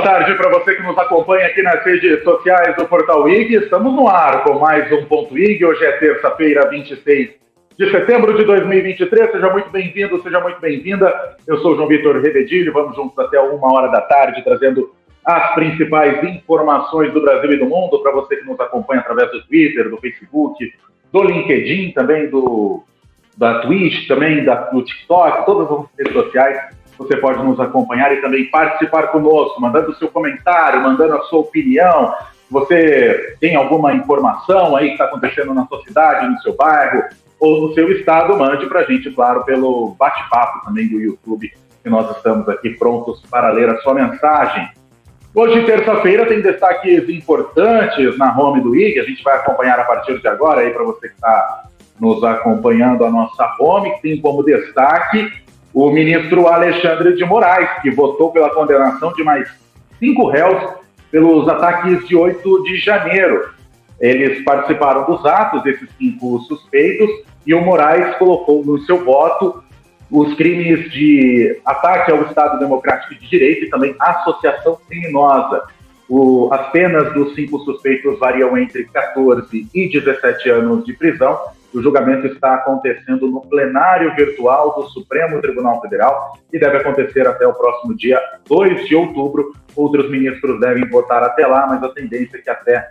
boa tarde para você que nos acompanha aqui nas redes sociais do Portal IG. Estamos no ar com mais um Ponto IG. Hoje é terça-feira, 26 de setembro de 2023. Seja muito bem-vindo, seja muito bem-vinda. Eu sou João Vitor Revedilho. Vamos juntos até uma hora da tarde, trazendo as principais informações do Brasil e do mundo para você que nos acompanha através do Twitter, do Facebook, do LinkedIn, também do da Twitch, também da, do TikTok, todas as redes sociais você pode nos acompanhar e também participar conosco, mandando seu comentário, mandando a sua opinião. Você tem alguma informação aí que está acontecendo na sua cidade, no seu bairro ou no seu estado, mande para a gente, claro, pelo bate-papo também do YouTube, que nós estamos aqui prontos para ler a sua mensagem. Hoje, terça-feira, tem destaques importantes na home do IG, a gente vai acompanhar a partir de agora aí para você que está nos acompanhando a nossa home, que tem como destaque o ministro Alexandre de Moraes, que votou pela condenação de mais cinco réus pelos ataques de 8 de janeiro. Eles participaram dos atos, esses cinco suspeitos, e o Moraes colocou no seu voto os crimes de ataque ao Estado Democrático de Direito e também associação criminosa. O, as penas dos cinco suspeitos variam entre 14 e 17 anos de prisão o julgamento está acontecendo no plenário virtual do Supremo Tribunal Federal e deve acontecer até o próximo dia 2 de outubro. Outros ministros devem votar até lá, mas a tendência é que até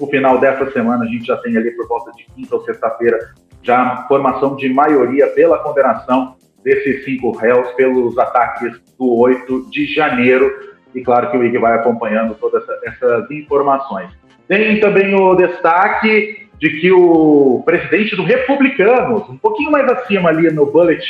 o final dessa semana a gente já tenha ali por volta de quinta ou sexta-feira já formação de maioria pela condenação desses cinco réus pelos ataques do 8 de janeiro. E claro que o IG vai acompanhando todas essa, essas informações. Tem também o destaque de que o presidente do Republicanos, um pouquinho mais acima ali no bullet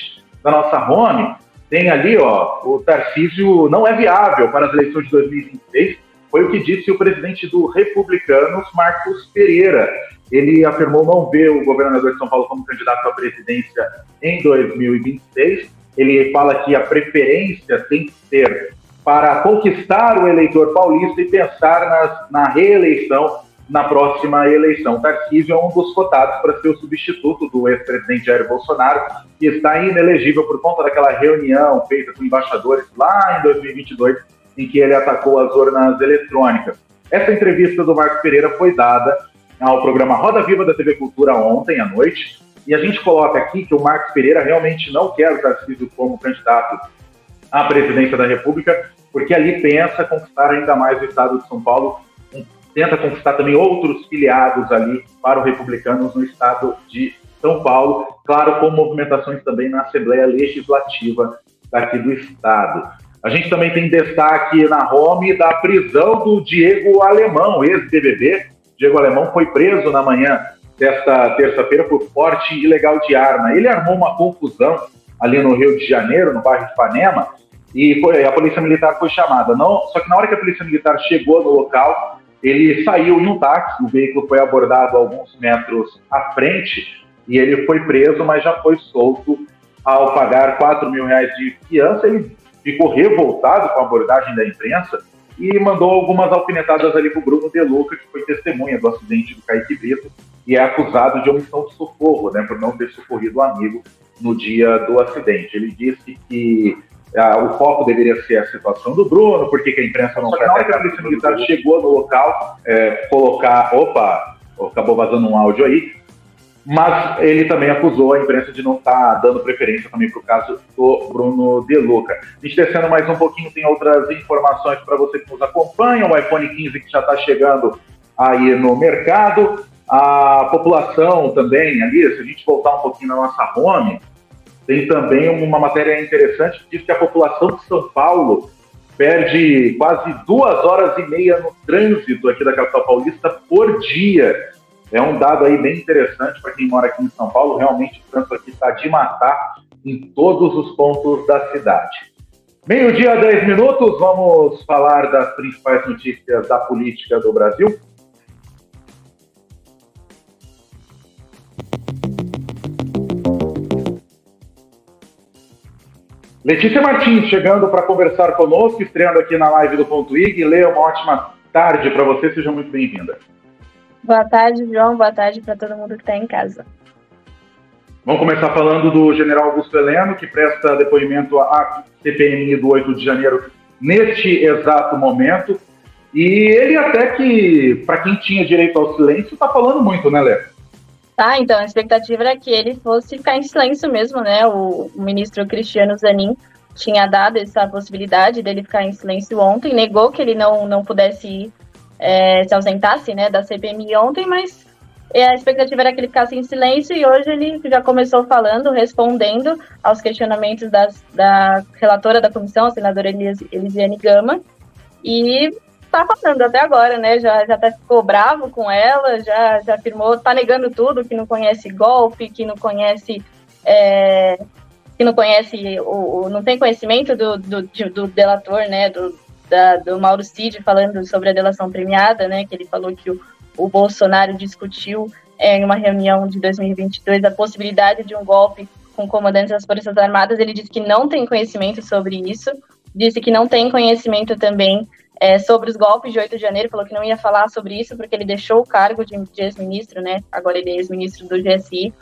da nossa home, tem ali, ó, o Tarcísio não é viável para as eleições de 2026. Foi o que disse o presidente do Republicanos, Marcos Pereira. Ele afirmou não ver o governador de São Paulo como candidato à presidência em 2026. Ele fala que a preferência tem que ser para conquistar o eleitor paulista e pensar nas, na reeleição na próxima eleição. Tarcísio é um dos cotados para ser o substituto do ex-presidente Jair Bolsonaro, que está inelegível por conta daquela reunião feita com embaixadores lá em 2022, em que ele atacou as urnas eletrônicas. Essa entrevista do Marcos Pereira foi dada ao programa Roda Viva da TV Cultura ontem à noite, e a gente coloca aqui que o Marcos Pereira realmente não quer o Tarcísio como candidato à presidência da República, porque ali pensa conquistar ainda mais o estado de São Paulo tenta conquistar também outros filiados ali para o Republicanos no estado de São Paulo, claro, com movimentações também na Assembleia Legislativa daqui do estado. A gente também tem destaque na home da prisão do Diego Alemão, ex-BBB. Diego Alemão foi preso na manhã desta terça-feira por porte ilegal de arma. Ele armou uma confusão ali no Rio de Janeiro, no bairro de Ipanema, e foi, a polícia militar foi chamada. Não, só que na hora que a polícia militar chegou no local, ele saiu em um táxi, o veículo foi abordado alguns metros à frente e ele foi preso, mas já foi solto ao pagar 4 mil reais de fiança. Ele ficou revoltado com a abordagem da imprensa e mandou algumas alfinetadas ali para o Bruno Deluca, que foi testemunha do acidente do Kaique Brito e é acusado de omissão de socorro, né, por não ter socorrido o amigo no dia do acidente. Ele disse que ah, o foco deveria ser a situação do Bruno, porque a imprensa não quer. Na hora que a Polícia Militar chegou no local, é, colocar. Opa, acabou vazando um áudio aí. Mas ele também acusou a imprensa de não estar tá dando preferência também para o caso do Bruno De Luca. A gente descendo mais um pouquinho, tem outras informações para você que nos acompanha. O iPhone 15 que já está chegando aí no mercado. A população também, ali, se a gente voltar um pouquinho na nossa home, tem também uma matéria interessante que diz que a população de São Paulo perde quase duas horas e meia no trânsito aqui da capital paulista por dia. É um dado aí bem interessante para quem mora aqui em São Paulo. Realmente o trânsito aqui está de matar em todos os pontos da cidade. Meio-dia, 10 minutos, vamos falar das principais notícias da política do Brasil. Letícia Martins chegando para conversar conosco, estreando aqui na live do Ponto IG. Leia uma ótima tarde para você, seja muito bem-vinda. Boa tarde, João. Boa tarde para todo mundo que está em casa. Vamos começar falando do general Augusto Heleno, que presta depoimento à CPMI do 8 de janeiro neste exato momento. E ele até que, para quem tinha direito ao silêncio, está falando muito, né, Léo? Tá, então a expectativa era que ele fosse ficar em silêncio mesmo, né? O, o ministro Cristiano Zanin tinha dado essa possibilidade dele ficar em silêncio ontem, negou que ele não, não pudesse é, se ausentasse né, da CPMI ontem, mas é, a expectativa era que ele ficasse em silêncio e hoje ele já começou falando, respondendo aos questionamentos das, da relatora da comissão, a senadora Elisiane Gama, e tá falando até agora, né? Já, já até ficou bravo com ela, já, já afirmou, tá negando tudo, que não conhece golpe, que não conhece. É, que não conhece, o, não tem conhecimento do, do, do delator, né? Do, da, do Mauro Cid falando sobre a delação premiada, né? Que ele falou que o, o Bolsonaro discutiu é, em uma reunião de 2022 a possibilidade de um golpe com comandantes das Forças Armadas. Ele disse que não tem conhecimento sobre isso, disse que não tem conhecimento também é, sobre os golpes de 8 de janeiro, falou que não ia falar sobre isso porque ele deixou o cargo de, de ex-ministro, né? Agora ele é ex-ministro do GSI.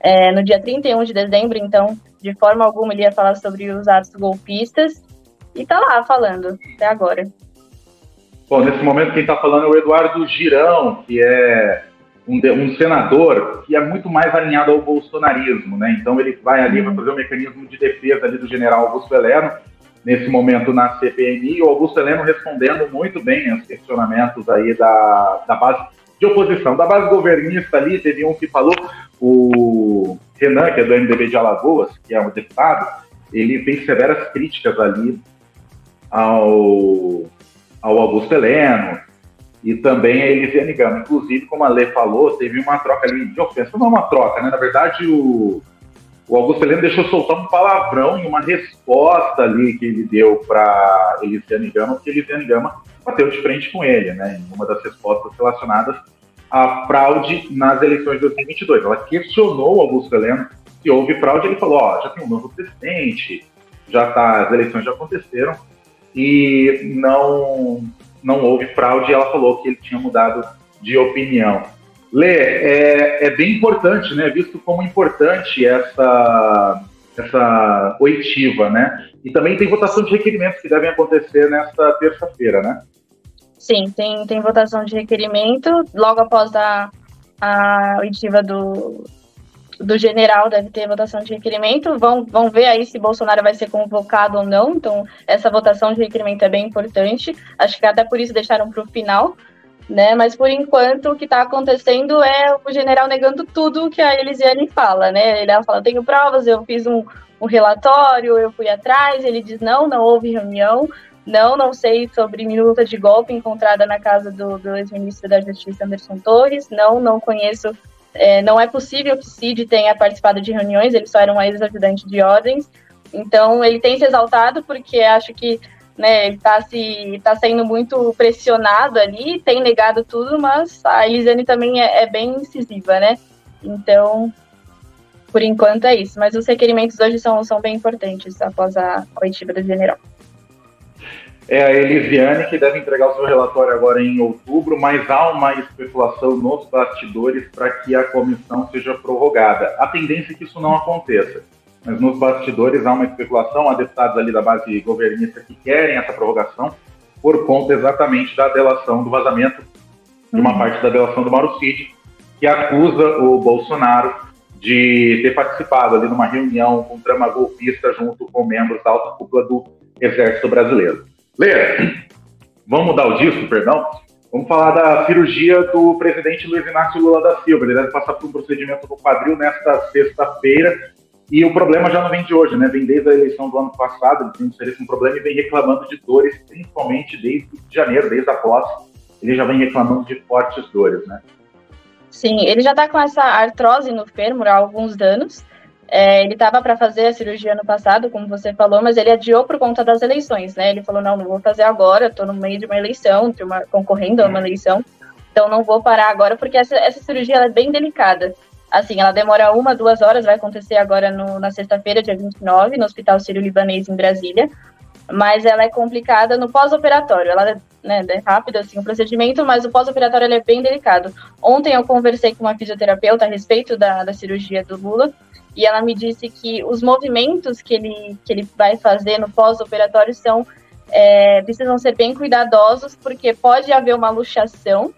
É, no dia 31 de dezembro, então, de forma alguma ele ia falar sobre os atos golpistas. E tá lá falando, até agora. Bom, nesse momento quem está falando é o Eduardo Girão, que é um, um, senador que é muito mais alinhado ao bolsonarismo, né? Então ele vai ali para fazer o um mecanismo de defesa ali do general Augusto Heleno, nesse momento na CPMI, o Augusto Heleno respondendo muito bem aos questionamentos aí da, da base de oposição. Da base governista ali, teve um que falou, o Renan, que é do MDB de Alagoas, que é um deputado, ele fez severas críticas ali ao, ao Augusto Heleno e também a Elisiane Gama. Inclusive, como a Lê falou, teve uma troca ali de ofensa. Não é uma troca, né? Na verdade, o, o Augusto Heleno deixou soltar um palavrão em uma resposta ali que ele deu para Elisiane Gama, porque Elisiane Gama bateu de frente com ele, né, em uma das respostas relacionadas à fraude nas eleições de 2022. Ela questionou o Augusto Heleno se houve fraude, ele falou, ó, já tem um novo presidente, já tá, as eleições já aconteceram e não não houve fraude. Ela falou que ele tinha mudado de opinião. Lê, é, é bem importante, né? Visto como importante essa, essa oitiva, né? E também tem votação de requerimentos que devem acontecer nesta terça-feira, né? Sim, tem, tem votação de requerimento logo após a, a oitiva do, do general deve ter votação de requerimento. Vão, vão ver aí se Bolsonaro vai ser convocado ou não. Então, essa votação de requerimento é bem importante. Acho que até por isso deixaram para o final, né? Mas por enquanto o que está acontecendo é o general negando tudo que a Elisiane fala, né? Ele fala: tenho provas, eu fiz um, um relatório, eu fui atrás. Ele diz: não, não houve reunião. Não, não sei sobre minuta de golpe encontrada na casa do, do ex-ministro da Justiça, Anderson Torres. Não, não conheço. É, não é possível que Cid tenha participado de reuniões, ele só era um ex-ajudante de ordens. Então, ele tem se exaltado porque acho que né, está se, tá sendo muito pressionado ali, tem negado tudo, mas a Elisiane também é, é, bem incisiva, né? Então, por enquanto é isso. Mas os requerimentos hoje são, são bem importantes após a coletiva do general. É a Elisiane que deve entregar o seu relatório agora em outubro, mas há uma especulação nos bastidores para que a comissão seja prorrogada. A tendência é que isso não aconteça mas nos bastidores há uma especulação, há deputados ali da base governista que querem essa prorrogação por conta exatamente da delação do vazamento, de uma uhum. parte da delação do Mauro Cid, que acusa o Bolsonaro de ter participado ali numa reunião com trama golpista junto com membros da alta cúpula do Exército Brasileiro. Lê, vamos mudar o disco, perdão? Vamos falar da cirurgia do presidente Luiz Inácio Lula da Silva. Ele deve passar por um procedimento no quadril nesta sexta-feira e o problema já não vem de hoje, né? Vem desde a eleição do ano passado, ele tem um problema e vem reclamando de dores, principalmente desde janeiro, desde a posse. Ele já vem reclamando de fortes dores, né? Sim, ele já está com essa artrose no fêmur há alguns anos. É, ele estava para fazer a cirurgia ano passado, como você falou, mas ele adiou por conta das eleições, né? Ele falou: não, não vou fazer agora, estou no meio de uma eleição, uma, concorrendo a uma eleição, então não vou parar agora, porque essa, essa cirurgia é bem delicada. Assim, ela demora uma, duas horas, vai acontecer agora no, na sexta-feira, dia 29, no Hospital Sírio-Libanês, em Brasília. Mas ela é complicada no pós-operatório. Ela é, né, é rápida, assim, o procedimento, mas o pós-operatório é bem delicado. Ontem eu conversei com uma fisioterapeuta a respeito da, da cirurgia do Lula, e ela me disse que os movimentos que ele, que ele vai fazer no pós-operatório são é, precisam ser bem cuidadosos, porque pode haver uma luxação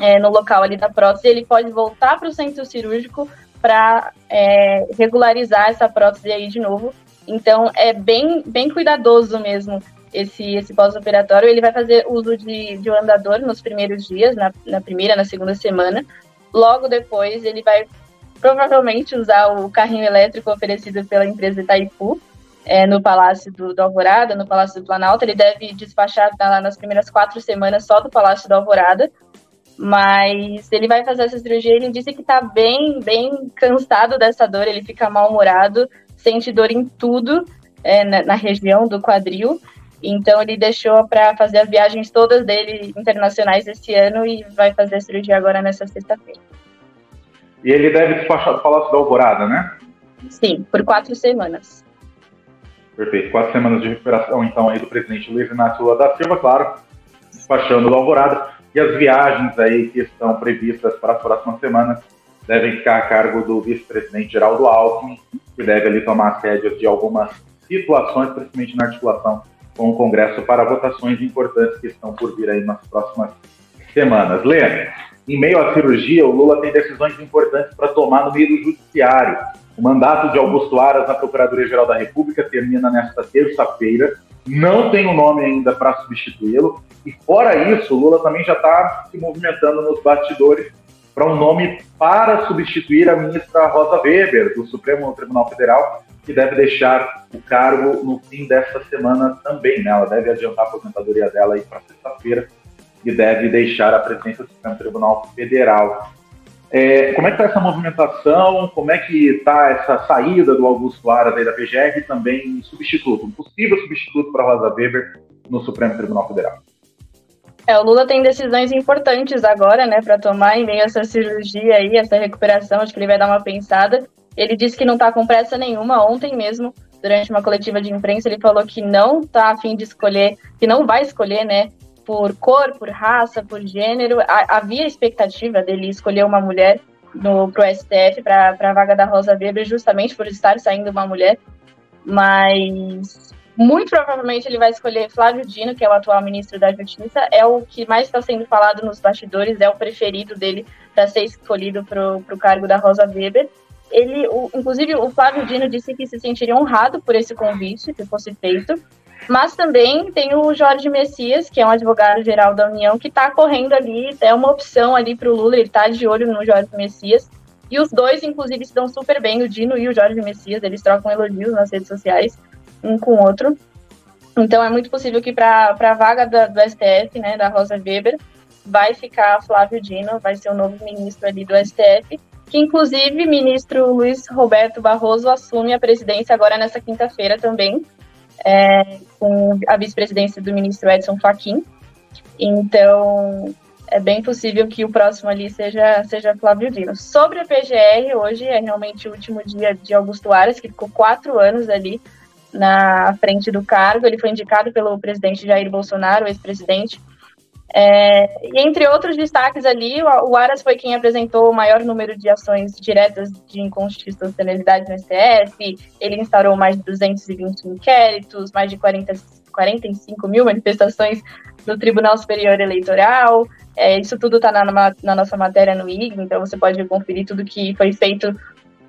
é, no local ali da prótese, ele pode voltar para o centro cirúrgico para é, regularizar essa prótese aí de novo. Então, é bem, bem cuidadoso mesmo esse, esse pós-operatório. Ele vai fazer uso de, de um andador nos primeiros dias, na, na primeira, na segunda semana. Logo depois, ele vai provavelmente usar o carrinho elétrico oferecido pela empresa Itaipu, é, no Palácio do, do, Alvorada, no Palácio do Planalto. Ele deve despachar tá, nas primeiras quatro semanas só do Palácio do Alvorada. Mas ele vai fazer essa cirurgia. Ele disse que está bem, bem cansado dessa dor. Ele fica mal-humorado, sente dor em tudo é, na, na região do quadril. Então ele deixou para fazer as viagens todas dele internacionais esse ano e vai fazer a cirurgia agora nessa sexta-feira. E ele deve despachar do Palácio da Alvorada, né? Sim, por quatro semanas. Perfeito. Quatro semanas de recuperação, então, aí do presidente Luiz Inácio Lula da Silva, claro, despachando do Alvorada. E as viagens aí que estão previstas para as próximas semanas devem ficar a cargo do vice-presidente Geraldo Alckmin, que deve ali tomar as rédeas de algumas situações, principalmente na articulação com o Congresso para votações importantes que estão por vir aí nas próximas semanas. Lê, em meio à cirurgia, o Lula tem decisões importantes para tomar no meio do judiciário. O mandato de Augusto Aras na Procuradoria-Geral da República termina nesta terça-feira. Não tem o um nome ainda para substituí-lo. E fora isso, o Lula também já está se movimentando nos bastidores para um nome para substituir a ministra Rosa Weber, do Supremo Tribunal Federal, que deve deixar o cargo no fim desta semana também. Né? Ela deve adiantar a aposentadoria dela para sexta-feira e deve deixar a presidência do Supremo Tribunal Federal. É, como é que está essa movimentação? Como é que está essa saída do Augusto Aras aí da PGR e também substituto, um possível substituto para Rosa Weber no Supremo Tribunal Federal? É, o Lula tem decisões importantes agora, né, para tomar em meio a essa cirurgia aí, essa recuperação. Acho que ele vai dar uma pensada. Ele disse que não está com pressa nenhuma. Ontem mesmo, durante uma coletiva de imprensa, ele falou que não está a fim de escolher, que não vai escolher, né, por cor, por raça, por gênero. Havia expectativa dele escolher uma mulher no pro STF para a vaga da Rosa Weber, justamente por estar saindo uma mulher. Mas muito provavelmente ele vai escolher Flávio Dino, que é o atual ministro da Justiça, é o que mais está sendo falado nos bastidores, é o preferido dele para ser escolhido para o cargo da Rosa Weber ele, o, inclusive, o Flávio Dino disse que se sentiria honrado por esse convite, se fosse feito. Mas também tem o Jorge Messias, que é um advogado-geral da União, que está correndo ali, é uma opção ali para o Lula, ele está de olho no Jorge Messias. E os dois, inclusive, se dão super bem, o Dino e o Jorge Messias, eles trocam elogios nas redes sociais, um com o outro. Então é muito possível que para a vaga da, do STF, né, da Rosa Weber, vai ficar Flávio Dino, vai ser o novo ministro ali do STF que inclusive ministro Luiz Roberto Barroso assume a presidência agora nessa quinta-feira também, é, com a vice-presidência do ministro Edson Fachin. Então, é bem possível que o próximo ali seja, seja Flávio Dino. Sobre a PGR, hoje é realmente o último dia de Augusto Aras, que ficou quatro anos ali na frente do cargo. Ele foi indicado pelo presidente Jair Bolsonaro, ex-presidente, é, e entre outros destaques ali, o, Aras foi quem apresentou o maior número de ações diretas de inconstitucionalidade no STF. Ele instaurou mais de 220 inquéritos, mais de 40, 45 mil manifestações no Tribunal Superior Eleitoral. É, isso tudo está na, na, nossa matéria no IG, então você pode conferir tudo que foi feito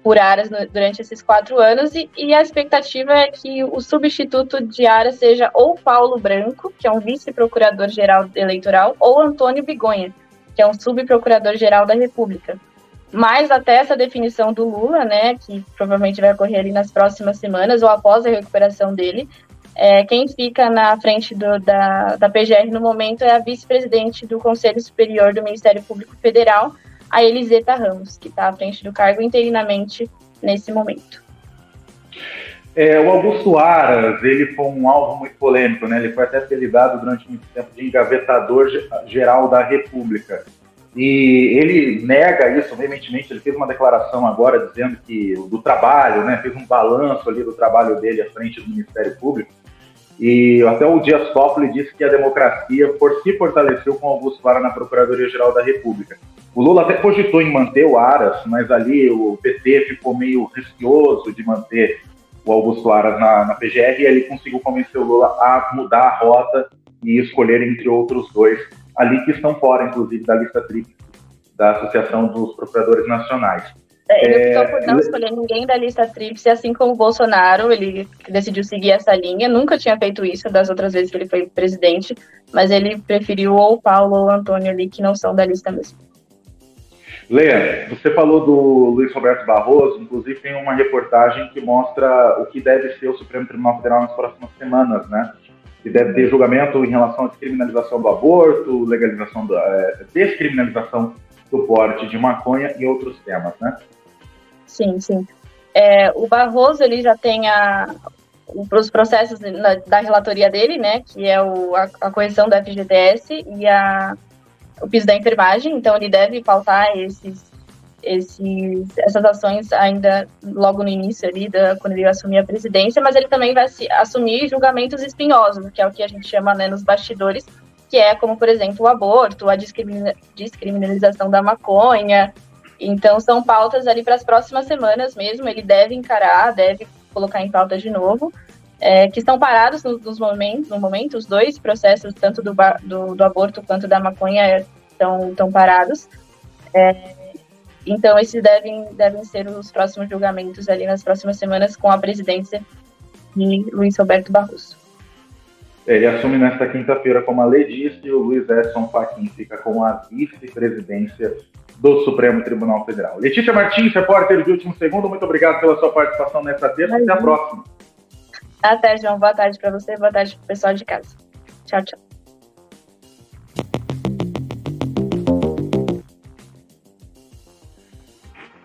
por Aras no, durante esses quatro anos, e, e, a expectativa é que o substituto de Aras seja ou Paulo Branco, que é um vice-procurador-geral eleitoral, ou Antônio Bigonha, que é um subprocurador-geral da República. Mas até essa definição do Lula, né, que provavelmente vai ocorrer ali nas próximas semanas ou após a recuperação dele, é, quem fica na frente do, da, da PGR no momento é a vice-presidente do Conselho Superior do Ministério Público Federal, a Eliseta Ramos, que está à frente do cargo interinamente nesse momento. É, o Augusto Aras, ele foi um alvo muito polêmico, né? Ele foi até apelidado durante muito tempo de engavetador geral da República. E ele nega isso veementemente, ele fez uma declaração agora dizendo que do trabalho, né, fez um balanço ali do trabalho dele à frente do Ministério Público, e até o Dias Toffoli disse que a democracia por si fortaleceu com Augusto Aras na Procuradoria-Geral da República. O Lula até cogitou em manter o Aras, mas ali o PT ficou meio receoso de manter o Augusto Aras na, na PGR e ele conseguiu convencer o Lula a mudar a rota e escolher entre outros dois ali que estão fora, inclusive, da lista tríplice da Associação dos Procuradores Nacionais. É, ele optou por não escolher ninguém da lista tríplice, assim como o Bolsonaro, ele decidiu seguir essa linha, nunca tinha feito isso das outras vezes que ele foi presidente, mas ele preferiu ou o Paulo ou o Antônio ali, que não são da lista mesmo. Leia, você falou do Luiz Roberto Barroso, inclusive tem uma reportagem que mostra o que deve ser o Supremo Tribunal Federal nas próximas semanas, né? Que deve ter julgamento em relação à descriminalização do aborto, legalização da é, descriminalização do porte de maconha e outros temas, né? Sim, sim. É, o Barroso ele já tem a, os processos da relatoria dele, né, que é o, a, a correção da FGTS e a, o piso da enfermagem, então ele deve pautar esses, esses, essas ações ainda logo no início ali, da, quando ele assumir a presidência, mas ele também vai se, assumir julgamentos espinhosos, que é o que a gente chama né, nos bastidores, que é como, por exemplo, o aborto, a descriminalização da maconha, então, são pautas ali para as próximas semanas mesmo. Ele deve encarar, deve colocar em pauta de novo, é, que estão parados nos, momentos, no momento. Os dois processos, tanto do, do, do aborto quanto da maconha, estão, estão parados. É, então, esses devem, devem ser os próximos julgamentos ali nas próximas semanas com a presidência de Luiz Roberto Barroso. Ele assume nesta quinta-feira, como a lei e o Luiz Edson Fachin fica com a vice-presidência do Supremo Tribunal Federal. Letícia Martins, repórter de último segundo, muito obrigado pela sua participação nesta terça. Até a próxima. Até, João. Boa tarde para você, boa tarde para o pessoal de casa. Tchau, tchau.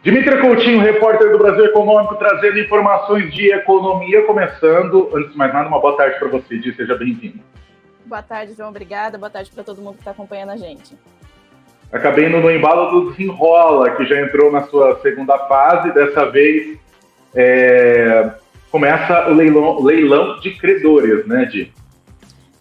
Dimitri Coutinho, repórter do Brasil Econômico, trazendo informações de economia, começando. Antes de mais nada, uma boa tarde para você, Di, seja bem-vindo. Boa tarde, João, obrigada. Boa tarde para todo mundo que está acompanhando a gente. Acabei indo no embalo do Desenrola, que já entrou na sua segunda fase. Dessa vez é, começa o leilão, leilão de credores, né, Di?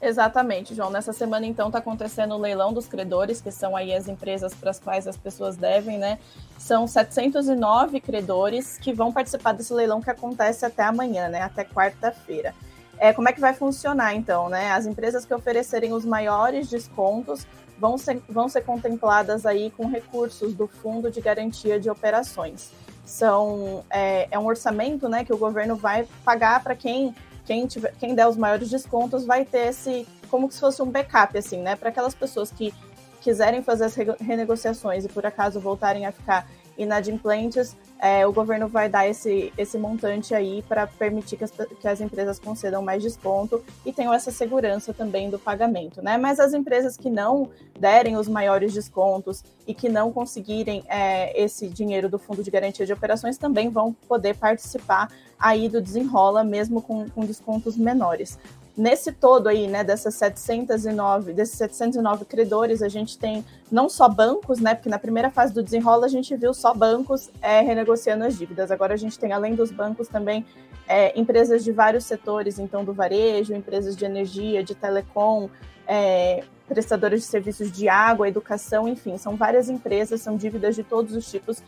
Exatamente, João. Nessa semana, então, está acontecendo o leilão dos credores, que são aí as empresas para as quais as pessoas devem, né? São 709 credores que vão participar desse leilão que acontece até amanhã, né? Até quarta-feira. É, como é que vai funcionar, então, né? As empresas que oferecerem os maiores descontos vão ser, vão ser contempladas aí com recursos do Fundo de Garantia de Operações. São, é, é um orçamento né, que o governo vai pagar para quem, quem, tiver, quem der os maiores descontos, vai ter esse, como se fosse um backup, assim, né? Para aquelas pessoas que quiserem fazer as renegociações e por acaso voltarem a ficar inadimplentes, é, o governo vai dar esse, esse montante aí para permitir que as, que as empresas concedam mais desconto e tenham essa segurança também do pagamento, né? Mas as empresas que não derem os maiores descontos e que não conseguirem é, esse dinheiro do Fundo de Garantia de Operações também vão poder participar aí do desenrola, mesmo com, com descontos menores. Nesse todo aí, né, dessas 709, desses 709 credores, a gente tem não só bancos, né, porque na primeira fase do desenrola a gente viu só bancos é, renegociando as dívidas. Agora a gente tem, além dos bancos, também é, empresas de vários setores, então do varejo, empresas de energia, de telecom, é, prestadores de serviços de água, educação, enfim, são várias empresas, são dívidas de todos os tipos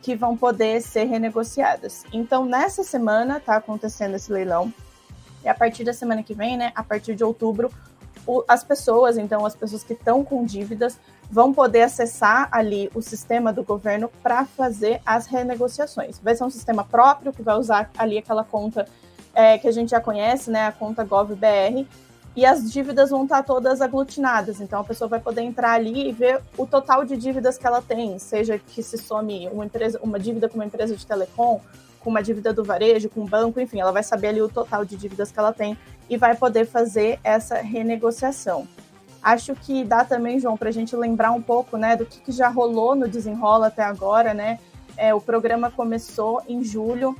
que vão poder ser renegociadas. Então, nessa semana está acontecendo esse leilão e a partir da semana que vem, né, a partir de outubro, o, as pessoas, então as pessoas que estão com dívidas, vão poder acessar ali o sistema do governo para fazer as renegociações. Vai ser um sistema próprio que vai usar ali aquela conta é, que a gente já conhece, né, a conta GovBR, e as dívidas vão estar todas aglutinadas. Então a pessoa vai poder entrar ali e ver o total de dívidas que ela tem, seja que se some uma empresa, uma dívida com uma empresa de telecom, com uma dívida do varejo, com o banco, enfim, ela vai saber ali o total de dívidas que ela tem e vai poder fazer essa renegociação. Acho que dá também, João, para a gente lembrar um pouco né, do que, que, já rolou no Desenrola até agora, né? É, o programa começou em julho,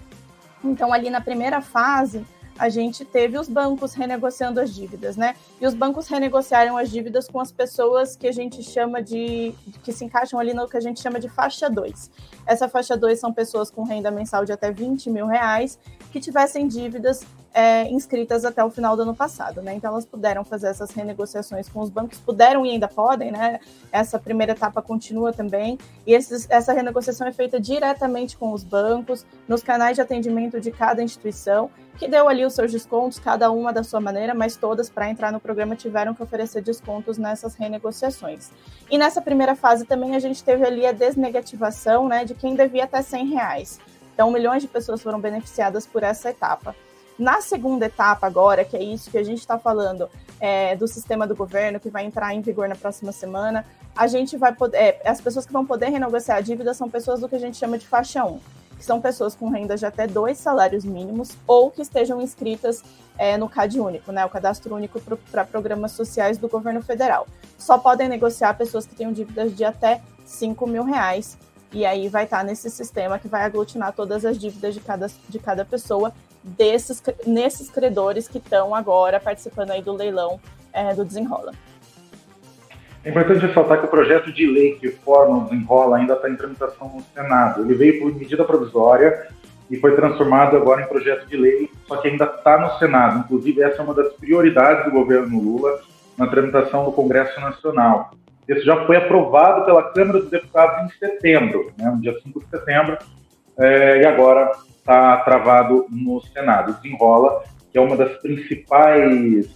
então ali na primeira fase a gente teve os bancos renegociando as dívidas, né? E os bancos renegociaram as dívidas com as pessoas que a gente chama de. que se encaixam ali no que a gente chama de faixa 2. Essa faixa 2 são pessoas com renda mensal de até 20 mil reais que tivessem dívidas é, inscritas até o final do ano passado, né? Então elas puderam fazer essas renegociações com os bancos, puderam e ainda podem, né? Essa primeira etapa continua também, e esses, essa renegociação é feita diretamente com os bancos, nos canais de atendimento de cada instituição, que deu ali os seus descontos, cada uma da sua maneira, mas todas para entrar no programa tiveram que oferecer descontos nessas renegociações. E nessa primeira fase também a gente teve ali a desnegativação, né, de quem devia até 100 reais. Então milhões de pessoas foram beneficiadas por essa etapa. Na segunda etapa, agora, que é isso que a gente está falando é, do sistema do governo, que vai entrar em vigor na próxima semana, a gente vai poder. É, as pessoas que vão poder renegociar a dívida são pessoas do que a gente chama de faixa 1, que são pessoas com renda de até dois salários mínimos ou que estejam inscritas é, no CAD único, né, o cadastro único para programas sociais do governo federal. Só podem negociar pessoas que tenham dívidas de até 5 mil reais. E aí vai estar tá nesse sistema que vai aglutinar todas as dívidas de cada, de cada pessoa desses, nesses credores que estão agora participando aí do leilão é, do Desenrola. É importante ressaltar que o projeto de lei que forma o Desenrola ainda está em tramitação no Senado. Ele veio por medida provisória e foi transformado agora em projeto de lei, só que ainda está no Senado. Inclusive, essa é uma das prioridades do governo Lula na tramitação do Congresso Nacional. Esse já foi aprovado pela Câmara dos Deputados em setembro, né, no dia 5 de setembro, é, e agora está travado no Senado. Desenrola, que é uma das principais,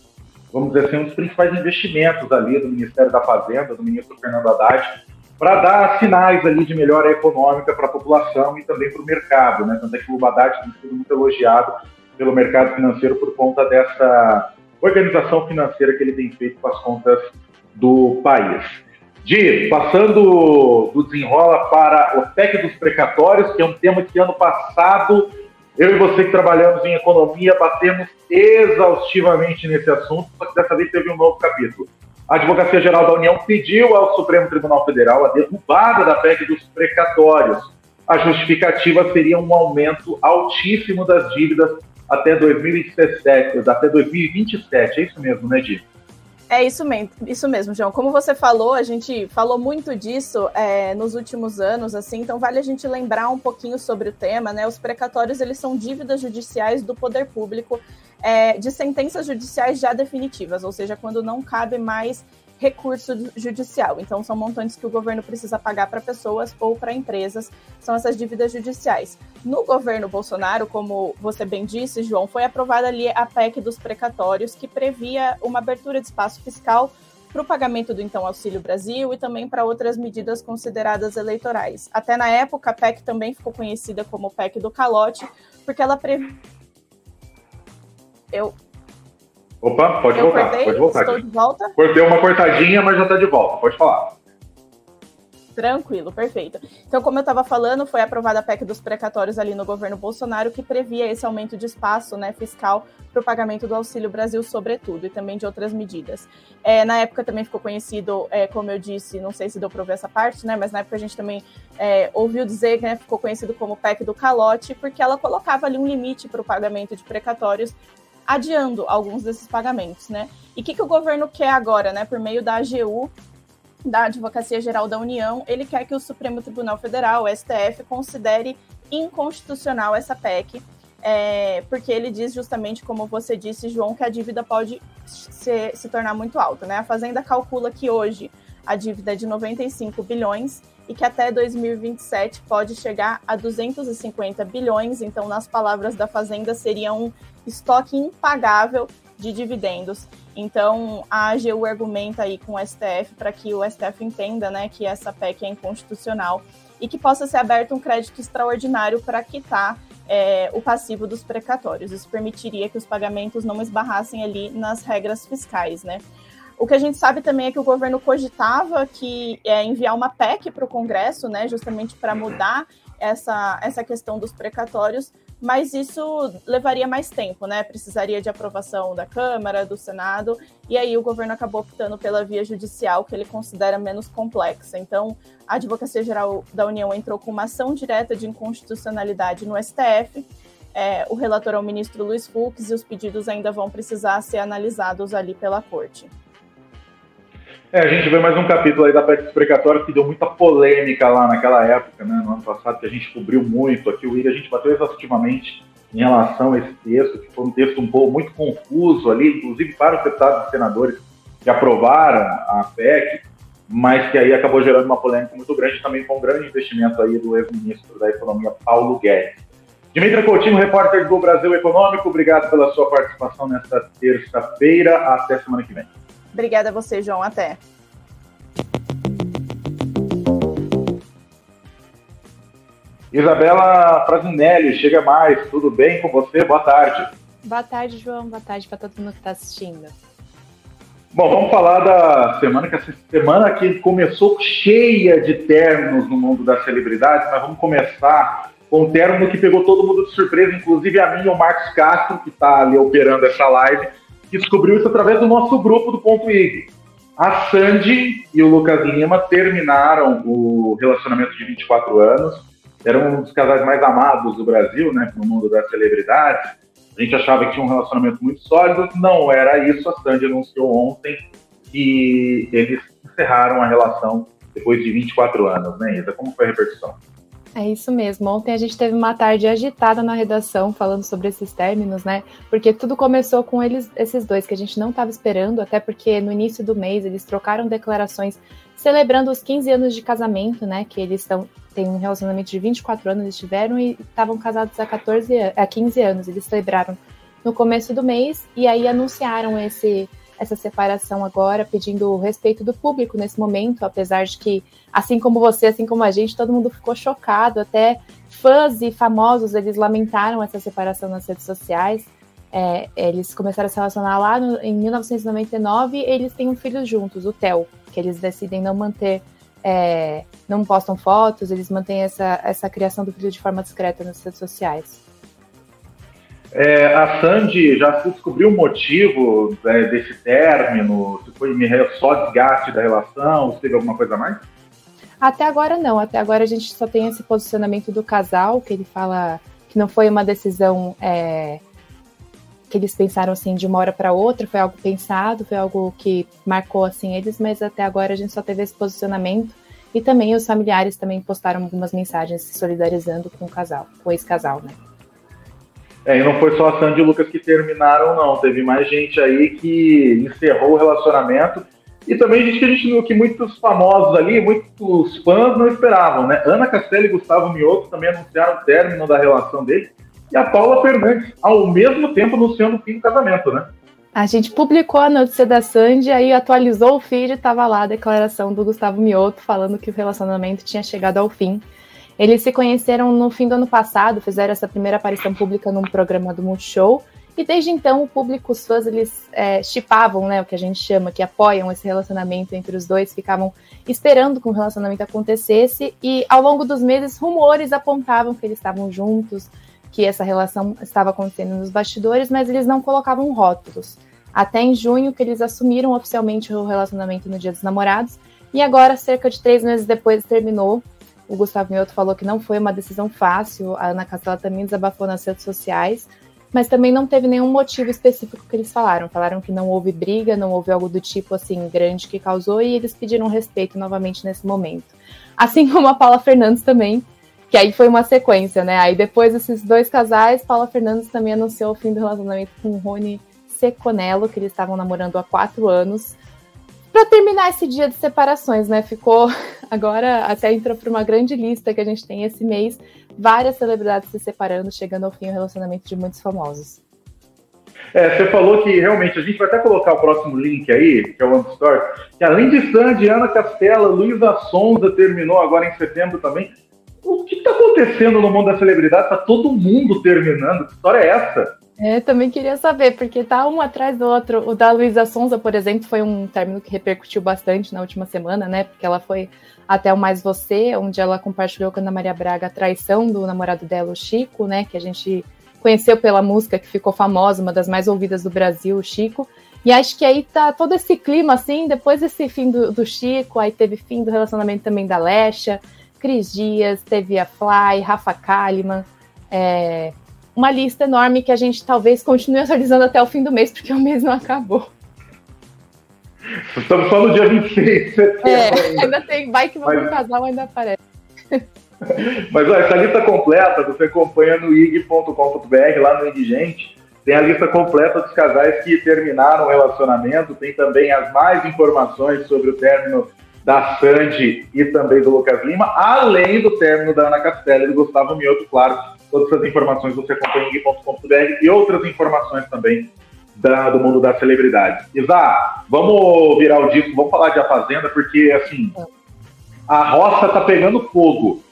vamos dizer assim, um dos principais investimentos ali do Ministério da Fazenda, do ministro Fernando Haddad, para dar sinais ali de melhora econômica para a população e também para o mercado, né? Tanto é que o Haddad tem sido muito elogiado pelo mercado financeiro por conta dessa organização financeira que ele tem feito com as contas do país. Di, passando do desenrola para o PEC dos precatórios, que é um tema que ano passado eu e você que trabalhamos em economia batemos exaustivamente nesse assunto, só que dessa vez teve um novo capítulo. A Advocacia Geral da União pediu ao Supremo Tribunal Federal a derrubada da PEC dos precatórios. A justificativa seria um aumento altíssimo das dívidas até 2017, até 2027. É isso mesmo, né, Di? É isso mesmo, isso mesmo, João. Como você falou, a gente falou muito disso é, nos últimos anos, assim, então vale a gente lembrar um pouquinho sobre o tema, né? Os precatórios eles são dívidas judiciais do poder público é, de sentenças judiciais já definitivas, ou seja, quando não cabe mais recurso judicial. Então, são montantes que o governo precisa pagar para pessoas ou para empresas, são essas dívidas judiciais. No governo Bolsonaro, como você bem disse, João, foi aprovada ali a PEC dos precatórios, que previa uma abertura de espaço fiscal para o pagamento do então Auxílio Brasil e também para outras medidas consideradas eleitorais. Até na época, a PEC também ficou conhecida como PEC do calote, porque ela previa. Eu, Opa, pode eu voltar. Cortei, pode voltar. Estou de volta. Cortei uma cortadinha, mas já está de volta. Pode falar. Tranquilo, perfeito. Então, como eu estava falando, foi aprovada a PEC dos precatórios ali no governo Bolsonaro, que previa esse aumento de espaço né, fiscal para o pagamento do Auxílio Brasil, sobretudo, e também de outras medidas. É, na época também ficou conhecido, é, como eu disse, não sei se deu para ouvir essa parte, né, mas na época a gente também é, ouviu dizer que né, ficou conhecido como PEC do calote, porque ela colocava ali um limite para o pagamento de precatórios adiando alguns desses pagamentos, né? E o que, que o governo quer agora, né? Por meio da AGU, da Advocacia Geral da União, ele quer que o Supremo Tribunal Federal, o STF, considere inconstitucional essa PEC, é, porque ele diz justamente, como você disse, João, que a dívida pode se, se tornar muito alta, né? A Fazenda calcula que hoje a dívida é de 95 bilhões e que até 2027 pode chegar a 250 bilhões. Então, nas palavras da Fazenda, seria um estoque impagável de dividendos. Então, a AGU argumenta aí com o STF para que o STF entenda né, que essa PEC é inconstitucional e que possa ser aberto um crédito extraordinário para quitar é, o passivo dos precatórios. Isso permitiria que os pagamentos não esbarrassem ali nas regras fiscais, né? O que a gente sabe também é que o governo cogitava que é, enviar uma PEC para o Congresso, né, justamente para mudar essa, essa questão dos precatórios, mas isso levaria mais tempo, né? Precisaria de aprovação da Câmara, do Senado, e aí o governo acabou optando pela via judicial, que ele considera menos complexa. Então, a Advocacia Geral da União entrou com uma ação direta de inconstitucionalidade no STF. É, o relator é o ministro Luiz Fux e os pedidos ainda vão precisar ser analisados ali pela corte. É, a gente vê mais um capítulo aí da PEC precatória que deu muita polêmica lá naquela época, né, no ano passado, que a gente cobriu muito. Aqui o William a gente bateu exaustivamente em relação a esse texto, que foi um texto um pouco muito confuso ali, inclusive para os deputados e senadores que aprovaram a PEC, mas que aí acabou gerando uma polêmica muito grande, também com um grande investimento aí do ex-ministro da Economia, Paulo Guedes. Dimitra Coutinho, repórter do Brasil Econômico, obrigado pela sua participação nesta terça-feira. Até semana que vem. Obrigada a você, João. Até. Isabela Prazinelli, chega mais. Tudo bem com você? Boa tarde. Boa tarde, João. Boa tarde para todo mundo que está assistindo. Bom, vamos falar da semana, que essa semana que começou cheia de términos no mundo das celebridades, mas vamos começar com um término que pegou todo mundo de surpresa, inclusive a mim e o Marcos Castro, que está ali operando essa live, descobriu isso através do nosso grupo do Ponto IG. A Sandy e o Lucas Lima terminaram o relacionamento de 24 anos, eram um dos casais mais amados do Brasil, né, no mundo das celebridades. A gente achava que tinha um relacionamento muito sólido, não era isso. A Sandy anunciou ontem que eles encerraram a relação depois de 24 anos, né, Isa? Como foi a repercussão? É isso mesmo. Ontem a gente teve uma tarde agitada na redação falando sobre esses términos, né? Porque tudo começou com eles, esses dois que a gente não estava esperando, até porque no início do mês eles trocaram declarações celebrando os 15 anos de casamento, né? Que eles estão têm um relacionamento de 24 anos, eles tiveram e estavam casados há 14 há 15 anos. Eles celebraram no começo do mês e aí anunciaram esse essa separação agora, pedindo o respeito do público nesse momento, apesar de que, assim como você, assim como a gente, todo mundo ficou chocado, até fãs e famosos, eles lamentaram essa separação nas redes sociais. É, eles começaram a se relacionar lá no, em 1999 eles têm um filho juntos, o Theo, que eles decidem não manter, é, não postam fotos, eles mantêm essa, essa criação do filho de forma discreta nas redes sociais. É, a Sandy já se descobriu o motivo né, desse término? Se foi só desgaste da relação? Se teve alguma coisa a mais? Até agora não. Até agora a gente só tem esse posicionamento do casal, que ele fala que não foi uma decisão é, que eles pensaram assim de uma hora para outra, foi algo pensado, foi algo que marcou assim eles, mas até agora a gente só teve esse posicionamento. E também os familiares também postaram algumas mensagens se solidarizando com o casal, com esse casal, né? É, e não foi só a Sandy e o Lucas que terminaram, não. Teve mais gente aí que encerrou o relacionamento. E também gente que a gente que muitos famosos ali, muitos fãs não esperavam, né? Ana Castelli e Gustavo Mioto também anunciaram o término da relação dele. E a Paula Fernandes, ao mesmo tempo, anunciando o fim do casamento, né? A gente publicou a notícia da Sandy, aí atualizou o feed e estava lá a declaração do Gustavo Mioto falando que o relacionamento tinha chegado ao fim. Eles se conheceram no fim do ano passado, fizeram essa primeira aparição pública num programa do Multishow, e desde então o público, os fãs, eles é, chipavam, né, o que a gente chama, que apoiam esse relacionamento entre os dois, ficavam esperando que o um relacionamento acontecesse, e ao longo dos meses rumores apontavam que eles estavam juntos, que essa relação estava acontecendo nos bastidores, mas eles não colocavam rótulos. Até em junho que eles assumiram oficialmente o relacionamento no Dia dos Namorados, e agora, cerca de três meses depois, terminou o Gustavo Mioto falou que não foi uma decisão fácil. A Ana Castela também desabafou nas redes sociais, mas também não teve nenhum motivo específico que eles falaram. Falaram que não houve briga, não houve algo do tipo assim grande que causou e eles pediram respeito novamente nesse momento. Assim como a Paula Fernandes também, que aí foi uma sequência, né? Aí depois desses dois casais, Paula Fernandes também anunciou o fim do relacionamento com Rony Seconello, que eles estavam namorando há quatro anos para terminar esse dia de separações, né? Ficou agora até entrou para uma grande lista que a gente tem esse mês, várias celebridades se separando, chegando ao fim o relacionamento de muitos famosos. É, você falou que realmente a gente vai até colocar o próximo link aí, que é o One Story, que além de Sandy, Ana Castela, Luísa Sonza terminou agora em setembro também. O que está acontecendo no mundo da celebridade? Está todo mundo terminando. Que história é essa? É, também queria saber, porque tá um atrás do outro. O da Luísa Sonza, por exemplo, foi um término que repercutiu bastante na última semana, né? Porque ela foi até o Mais Você, onde ela compartilhou com a Ana Maria Braga a traição do namorado dela, o Chico, né? Que a gente conheceu pela música que ficou famosa, uma das mais ouvidas do Brasil, o Chico. E acho que aí tá todo esse clima, assim, depois desse fim do, do Chico, aí teve fim do relacionamento também da Lesha, Cris Dias, teve a Fly, Rafa Kalimann, é, uma lista enorme que a gente talvez continue atualizando até o fim do mês, porque o mês não acabou. Estamos só no dia 26 de setembro. É, ainda tem, vai que vamos Mas... casal, ainda aparece. Mas olha, essa lista completa você acompanha no ig.com.br, lá no IG Gente. Tem a lista completa dos casais que terminaram o relacionamento, tem também as mais informações sobre o término da Sandy e também do Lucas Lima, além do término da Ana Castela e do Gustavo Mioto, claro. Todas essas informações você acompanha em ig.com.br e outras informações também da, do mundo das celebridades. Isa, vamos virar o disco, vamos falar de A Fazenda, porque assim, a roça tá pegando fogo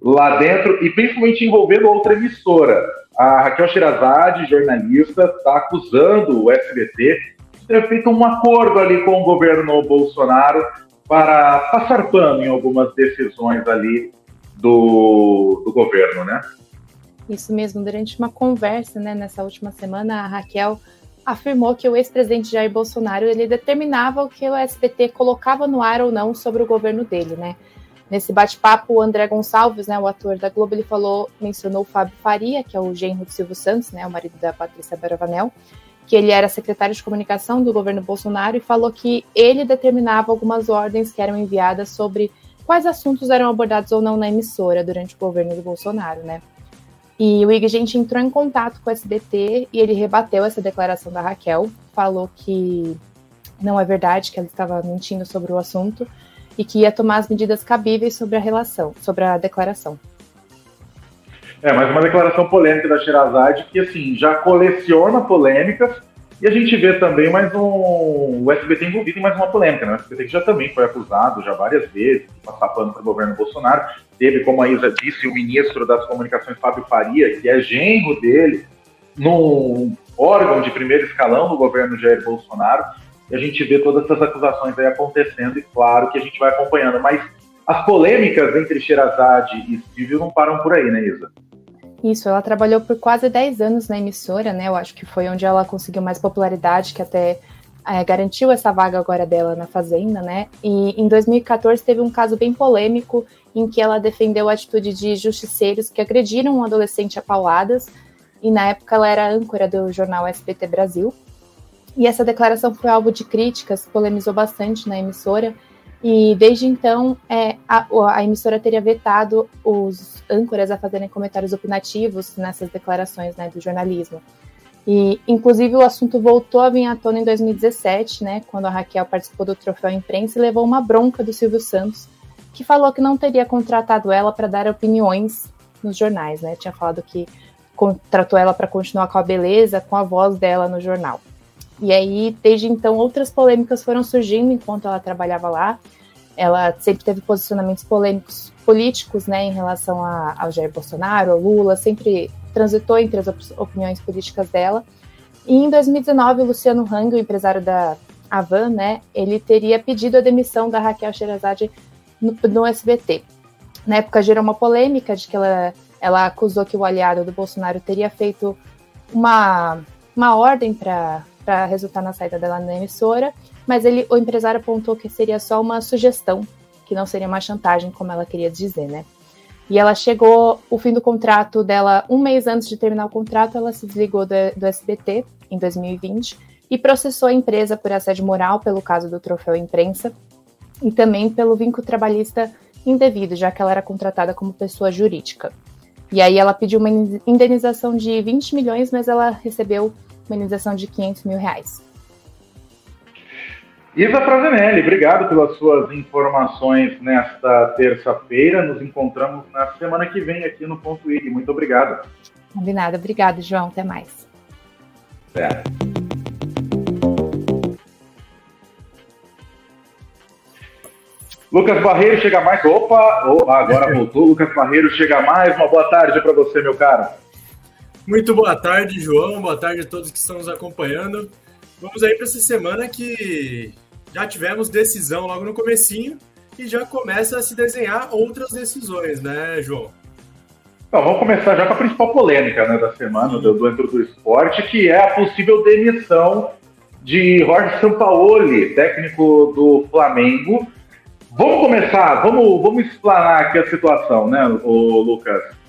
lá dentro e principalmente envolvendo outra emissora. A Raquel Shirazade, jornalista, está acusando o SBT de ter feito um acordo ali com o governo Bolsonaro para passar pano em algumas decisões ali do, do governo, né? Isso mesmo, durante uma conversa, né, nessa última semana, a Raquel afirmou que o ex-presidente Jair Bolsonaro ele determinava o que o SBT colocava no ar ou não sobre o governo dele, né? Nesse bate-papo, o André Gonçalves, né, o ator da Globo, ele falou, mencionou o Fábio Faria, que é o genro de Silvio Santos, né, o marido da Patrícia Baravanel, que ele era secretário de comunicação do governo Bolsonaro e falou que ele determinava algumas ordens que eram enviadas sobre quais assuntos eram abordados ou não na emissora durante o governo do Bolsonaro, né? E o Iggente entrou em contato com o SBT e ele rebateu essa declaração da Raquel, falou que não é verdade, que ela estava mentindo sobre o assunto e que ia tomar as medidas cabíveis sobre a relação, sobre a declaração. É, mas uma declaração polêmica da Sherazade que, assim, já coleciona polêmicas e a gente vê também mais um. O SBT envolvido em mais uma polêmica, né? O SBT que já também foi acusado já várias vezes de passar pano para o governo Bolsonaro. Teve, como a Isa disse, o ministro das Comunicações, Fábio Faria, que é genro dele, num órgão de primeiro escalão do governo Jair Bolsonaro. E a gente vê todas essas acusações aí acontecendo, e claro que a gente vai acompanhando. Mas as polêmicas entre Sherazade e Silvio não param por aí, né, Isa? Isso, ela trabalhou por quase 10 anos na emissora, né? Eu acho que foi onde ela conseguiu mais popularidade, que até é, garantiu essa vaga agora dela na Fazenda, né? E em 2014 teve um caso bem polêmico em que ela defendeu a atitude de justiceiros que agrediram um adolescente a pauladas, e na época ela era âncora do jornal SBT Brasil. E essa declaração foi alvo de críticas, polemizou bastante na emissora, e desde então, é, a, a, emissora teria vetado os âncoras a fazerem comentários opinativos nessas declarações né, do jornalismo. E, inclusive, o assunto voltou a vir à tona em 2017, né, quando a Raquel participou do Troféu Imprensa e levou uma bronca do Silvio Santos, que falou que não teria contratado ela para dar opiniões nos jornais. Né, tinha falado que contratou ela para continuar com a beleza, com a voz dela no jornal. E aí, desde então, outras polêmicas foram surgindo enquanto ela trabalhava lá. Ela sempre teve posicionamentos polêmicos políticos, né, em relação a, ao Jair Bolsonaro, ao Lula, sempre transitou entre as op opiniões políticas dela. E em 2019, o Luciano Hang, o empresário da Avan, né, ele teria pedido a demissão da Raquel Sherazade no, no SBT. Na época gerou uma polêmica de que ela, ela acusou que o aliado do Bolsonaro teria feito uma, uma ordem para para resultar na saída dela na emissora, mas ele, o empresário apontou que seria só uma sugestão, que não seria uma chantagem, como ela queria dizer, né? E ela chegou, o fim do contrato dela, um mês antes de terminar o contrato, ela se desligou do, do SBT, em 2020, e processou a empresa por assédio moral pelo caso do troféu imprensa, e também pelo vínculo trabalhista indevido, já que ela era contratada como pessoa jurídica. E aí ela pediu uma indenização de 20 milhões, mas ela recebeu indenização de 500 mil reais. Isa Frazenelli, obrigado pelas suas informações nesta terça-feira. Nos encontramos na semana que vem aqui no Ponto IG. Muito obrigado. Combinado. Obrigado, João. Até mais. É. Lucas Barreiro chega mais. Opa! Oh, agora voltou. Lucas Barreiro chega mais. Uma boa tarde para você, meu caro. Muito boa tarde, João. Boa tarde a todos que estão nos acompanhando. Vamos aí para essa semana que já tivemos decisão logo no comecinho e já começa a se desenhar outras decisões, né, João? Então, vamos começar já com a principal polêmica né, da semana do, do do Esporte, que é a possível demissão de Jorge Sampaoli, técnico do Flamengo. Vamos começar, vamos, vamos explanar aqui a situação, né, o Lucas?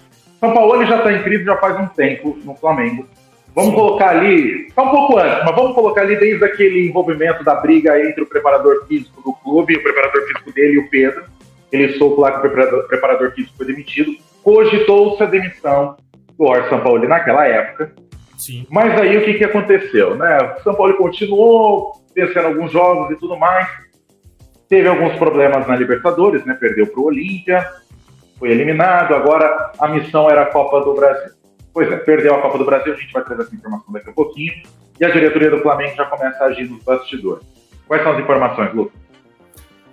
São Paulo já está em crise já faz um tempo no Flamengo. Vamos colocar ali, está um pouco antes, mas vamos colocar ali desde aquele envolvimento da briga entre o preparador físico do clube, o preparador físico dele e o Pedro. ele soube lá que o preparador, preparador físico foi demitido, cogitou-se a demissão do Jorge Sampaoli naquela época. Sim. Mas aí o que, que aconteceu? Né? O São Paulo continuou vencendo alguns jogos e tudo mais. Teve alguns problemas na Libertadores, né? Perdeu para o Olímpia, foi eliminado. Agora a missão era a Copa do Brasil. Pois é, perdeu a Copa do Brasil, a gente vai trazer essa informação daqui a pouquinho. E a diretoria do Flamengo já começa a agir nos bastidores. Quais são as informações, Lucas?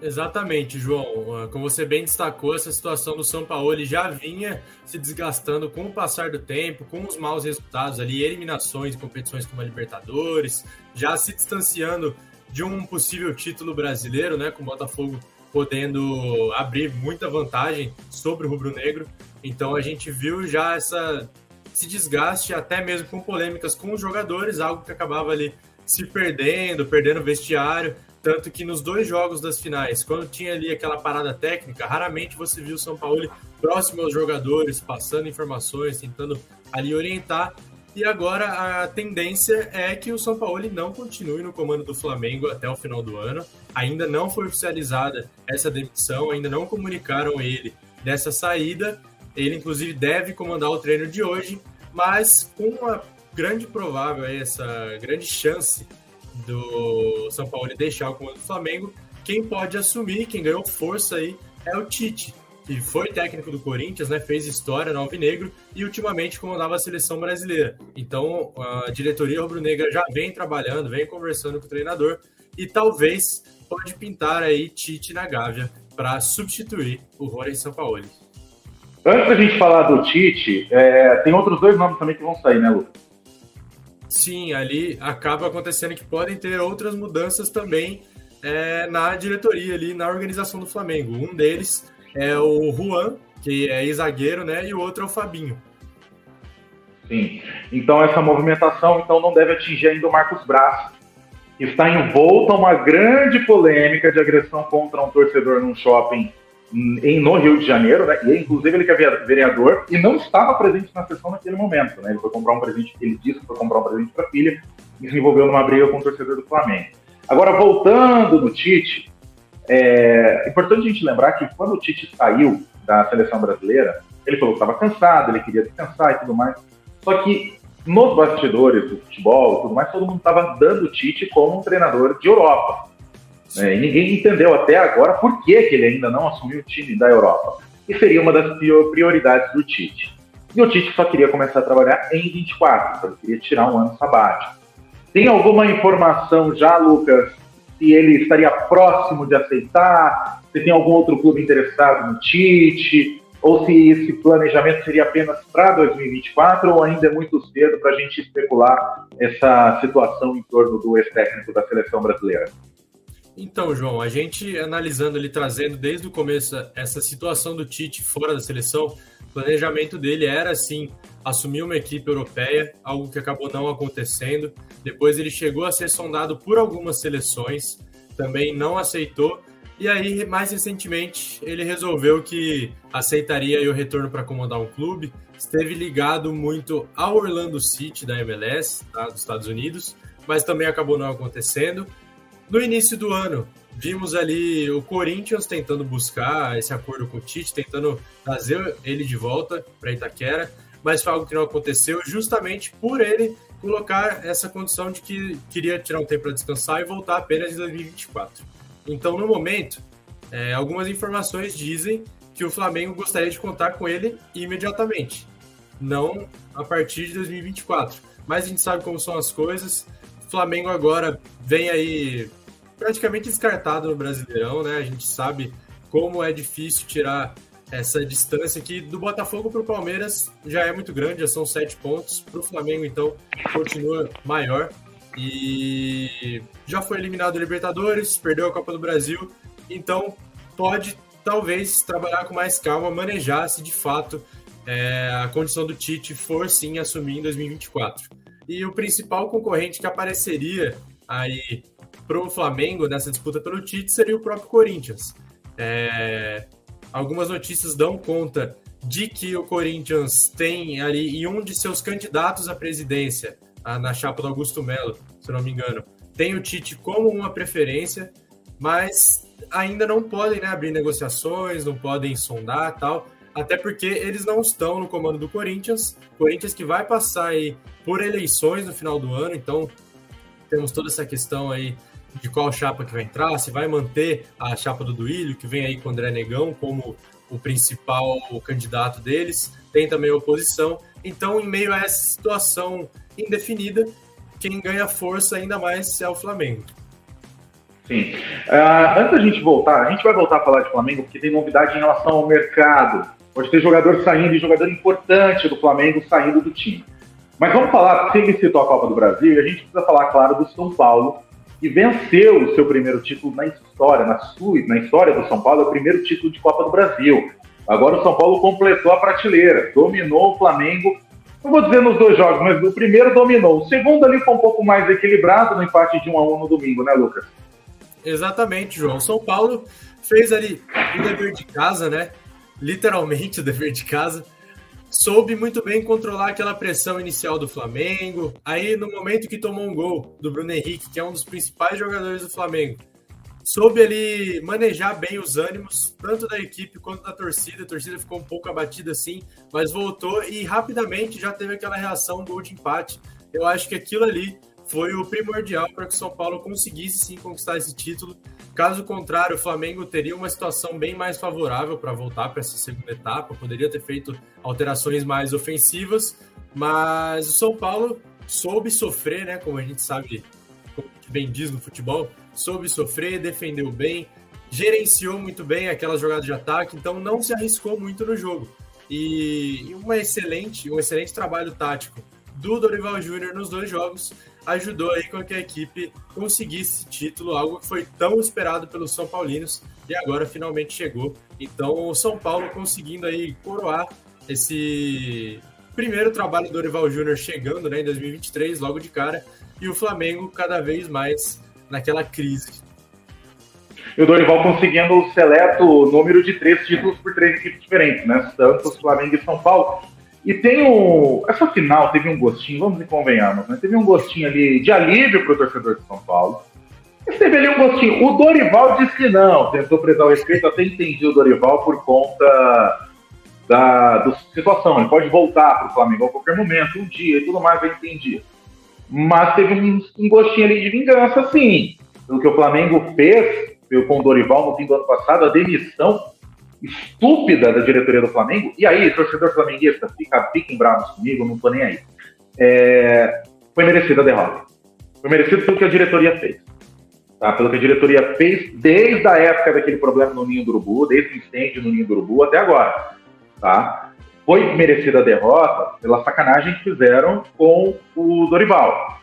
Exatamente, João. Como você bem destacou, essa situação do São Paulo já vinha se desgastando com o passar do tempo, com os maus resultados ali, eliminações competições como a Libertadores, já se distanciando de um possível título brasileiro, né, com o Botafogo podendo abrir muita vantagem sobre o rubro-negro. Então a gente viu já essa esse desgaste até mesmo com polêmicas com os jogadores, algo que acabava ali se perdendo, perdendo vestiário. Tanto que nos dois jogos das finais, quando tinha ali aquela parada técnica, raramente você viu o São Paulo próximo aos jogadores, passando informações, tentando ali orientar. E agora a tendência é que o São Paulo não continue no comando do Flamengo até o final do ano. Ainda não foi oficializada essa demissão, ainda não comunicaram ele dessa saída. Ele, inclusive, deve comandar o treino de hoje, mas com uma grande provável, essa grande chance do São Paulo deixar o comando do Flamengo, quem pode assumir, quem ganhou força aí, é o Tite, que foi técnico do Corinthians, né, fez história no Alvinegro e ultimamente comandava a seleção brasileira. Então, a diretoria rubro-negra já vem trabalhando, vem conversando com o treinador e talvez pode pintar aí Tite na Gávea para substituir o Rony Sampaoli. Antes da gente falar do Tite, é, tem outros dois nomes também que vão sair, né, Lucas? Sim, ali acaba acontecendo que podem ter outras mudanças também é, na diretoria ali, na organização do Flamengo. Um deles é o Juan, que é zagueiro, né? E o outro é o Fabinho. Sim. Então essa movimentação então não deve atingir ainda o Marcos Braz, que está envolto a uma grande polêmica de agressão contra um torcedor num shopping em, no Rio de Janeiro, né? E inclusive ele que é vereador e não estava presente na sessão naquele momento, né? Ele foi comprar um presente, ele disse que foi comprar um presente para a filha e se envolveu numa briga com o torcedor do Flamengo. Agora, voltando no Tite, é importante a gente lembrar que quando o Tite saiu da seleção brasileira, ele falou que estava cansado, ele queria descansar e tudo mais. Só que nos bastidores do futebol e tudo mais, todo mundo estava dando o Tite como um treinador de Europa. É, e ninguém entendeu até agora por que, que ele ainda não assumiu o time da Europa. E seria uma das prioridades do Tite. E o Tite só queria começar a trabalhar em 24, ele queria tirar um ano sabático. Tem alguma informação já, Lucas, se ele estaria próximo de aceitar? Se tem algum outro clube interessado no Tite? Ou se esse planejamento seria apenas para 2024 ou ainda é muito cedo para a gente especular essa situação em torno do ex-técnico da seleção brasileira? Então, João, a gente analisando ali, trazendo desde o começo essa situação do Tite fora da seleção, o planejamento dele era, assim, assumir uma equipe europeia, algo que acabou não acontecendo. Depois ele chegou a ser sondado por algumas seleções, também não aceitou. E aí, mais recentemente, ele resolveu que aceitaria o retorno para comandar um clube. Esteve ligado muito ao Orlando City da MLS, tá, dos Estados Unidos, mas também acabou não acontecendo. No início do ano, vimos ali o Corinthians tentando buscar esse acordo com o Tite, tentando trazer ele de volta para Itaquera, mas foi algo que não aconteceu justamente por ele colocar essa condição de que queria tirar um tempo para descansar e voltar apenas em 2024. Então, no momento, é, algumas informações dizem que o Flamengo gostaria de contar com ele imediatamente, não a partir de 2024. Mas a gente sabe como são as coisas. O Flamengo agora vem aí praticamente descartado no Brasileirão, né? A gente sabe como é difícil tirar essa distância aqui do Botafogo para o Palmeiras já é muito grande, já são sete pontos. Para o Flamengo, então, continua maior. E já foi eliminado o Libertadores, perdeu a Copa do Brasil, então pode talvez trabalhar com mais calma, manejar se de fato é, a condição do Tite for sim assumir em 2024. E o principal concorrente que apareceria aí para o Flamengo nessa disputa pelo Tite seria o próprio Corinthians. É, algumas notícias dão conta de que o Corinthians tem ali em um de seus candidatos à presidência, na chapa do Augusto Melo, se não me engano, tem o Tite como uma preferência, mas ainda não podem né, abrir negociações, não podem sondar tal, até porque eles não estão no comando do Corinthians. Corinthians que vai passar aí por eleições no final do ano, então temos toda essa questão aí de qual chapa que vai entrar, se vai manter a chapa do Duílio, que vem aí com o André Negão como o principal candidato deles, tem também a oposição. Então, em meio a essa situação indefinida, quem ganha força ainda mais é o Flamengo. Sim. Uh, antes da gente voltar, a gente vai voltar a falar de Flamengo porque tem novidade em relação ao mercado. Pode ter jogador saindo e jogador importante do Flamengo saindo do time. Mas vamos falar, se ele citou a Copa do Brasil, a gente precisa falar, claro, do São Paulo, que venceu o seu primeiro título na história, na sua, na história do São Paulo, é o primeiro título de Copa do Brasil. Agora o São Paulo completou a prateleira, dominou o Flamengo. Não vou dizer nos dois jogos, mas o primeiro dominou. O segundo ali foi um pouco mais equilibrado no empate de 1 a 1 no domingo, né, Lucas? Exatamente, João. São Paulo fez ali o dever de casa, né? Literalmente o dever de casa soube muito bem controlar aquela pressão inicial do Flamengo. Aí, no momento que tomou um gol do Bruno Henrique, que é um dos principais jogadores do Flamengo, soube ali manejar bem os ânimos, tanto da equipe quanto da torcida. A torcida ficou um pouco abatida assim, mas voltou e rapidamente já teve aquela reação, gol de empate. Eu acho que aquilo ali foi o primordial para que o São Paulo conseguisse sim conquistar esse título. Caso contrário, o Flamengo teria uma situação bem mais favorável para voltar para essa segunda etapa, poderia ter feito alterações mais ofensivas, mas o São Paulo soube sofrer, né? Como a gente sabe, como bem diz no futebol, soube sofrer, defendeu bem, gerenciou muito bem aquelas jogadas de ataque, então não se arriscou muito no jogo. E uma excelente, um excelente trabalho tático do Dorival Júnior nos dois jogos ajudou aí com que a equipe conseguisse título, algo que foi tão esperado pelos São Paulinos e agora finalmente chegou. Então, o São Paulo conseguindo aí coroar esse primeiro trabalho do Dorival Júnior chegando né, em 2023, logo de cara, e o Flamengo cada vez mais naquela crise. E o Dorival conseguindo o seleto número de três títulos por três equipes diferentes, né? Santos, Flamengo e São Paulo. E tem o. Essa final teve um gostinho, vamos e convenhamos, né? Teve um gostinho ali de alívio para o torcedor de São Paulo. Mas teve ali um gostinho. O Dorival disse que não, tentou prestar o respeito, até entendi o Dorival por conta da, da situação. Ele pode voltar para o Flamengo a qualquer momento, um dia e tudo mais, eu entendi. Mas teve um, um gostinho ali de vingança, sim. Pelo que o Flamengo fez com o Dorival no fim do ano passado, a demissão estúpida da diretoria do Flamengo, e aí, torcedor flamenguista, fica, fiquem bravos comigo, não tô nem aí. É, foi merecida a derrota. Foi merecido pelo que a diretoria fez. Tá? Pelo que a diretoria fez desde a época daquele problema no Ninho do Urubu, desde o incêndio no Ninho do Urubu até agora. Tá? Foi merecida a derrota pela sacanagem que fizeram com o Dorival.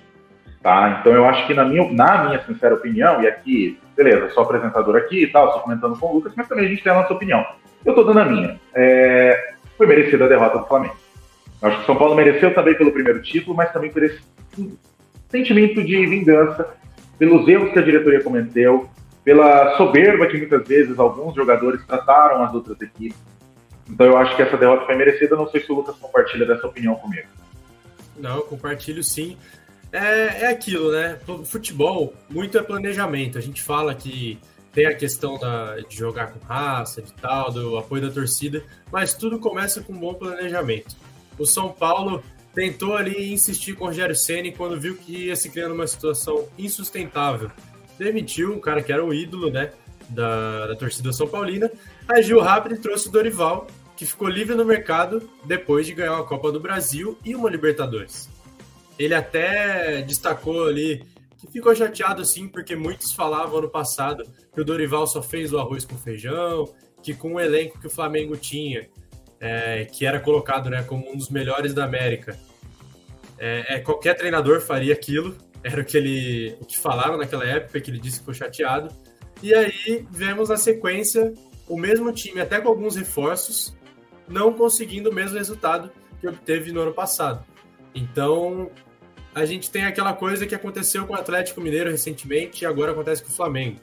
Tá? Então eu acho que na minha, na minha sincera opinião, e aqui beleza, sou apresentador aqui e tal, estou comentando com o Lucas, mas também a gente tem a nossa opinião. Eu estou dando a minha. É, foi merecida a derrota do Flamengo. Eu acho que o São Paulo mereceu também pelo primeiro título, mas também por esse sentimento de vingança, pelos erros que a diretoria cometeu, pela soberba que muitas vezes alguns jogadores trataram as outras equipes. Então eu acho que essa derrota foi merecida. Não sei se o Lucas compartilha dessa opinião comigo. Não, compartilho sim é, é aquilo, né? Futebol, muito é planejamento. A gente fala que tem a questão da, de jogar com raça, de tal, do apoio da torcida, mas tudo começa com um bom planejamento. O São Paulo tentou ali insistir com o Rogério Ceni quando viu que ia se criando uma situação insustentável. Demitiu um cara que era o ídolo, né, da, da torcida São Paulina, agiu rápido e trouxe o Dorival, que ficou livre no mercado depois de ganhar a Copa do Brasil e uma Libertadores. Ele até destacou ali que ficou chateado sim, porque muitos falavam ano passado que o Dorival só fez o arroz com feijão, que com o elenco que o Flamengo tinha, é, que era colocado né, como um dos melhores da América, é, é, qualquer treinador faria aquilo, era o que ele o que falaram naquela época, que ele disse que ficou chateado. E aí vemos na sequência o mesmo time, até com alguns reforços, não conseguindo o mesmo resultado que obteve no ano passado. Então, a gente tem aquela coisa que aconteceu com o Atlético Mineiro recentemente e agora acontece com o Flamengo.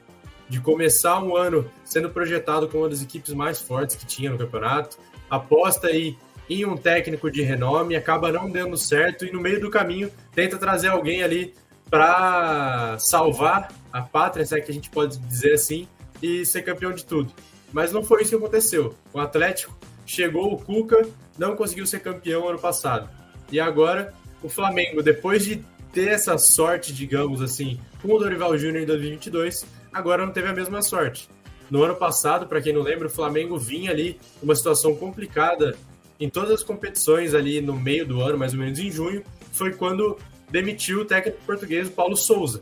De começar um ano sendo projetado como uma das equipes mais fortes que tinha no campeonato, aposta aí em um técnico de renome, acaba não dando certo e no meio do caminho tenta trazer alguém ali para salvar a pátria, se é que a gente pode dizer assim, e ser campeão de tudo. Mas não foi isso que aconteceu. O Atlético chegou o Cuca, não conseguiu ser campeão ano passado. E agora o Flamengo, depois de ter essa sorte, digamos assim, com o Dorival Júnior em 2022, agora não teve a mesma sorte. No ano passado, para quem não lembra, o Flamengo vinha ali uma situação complicada em todas as competições ali no meio do ano, mais ou menos em junho, foi quando demitiu o técnico português Paulo Souza.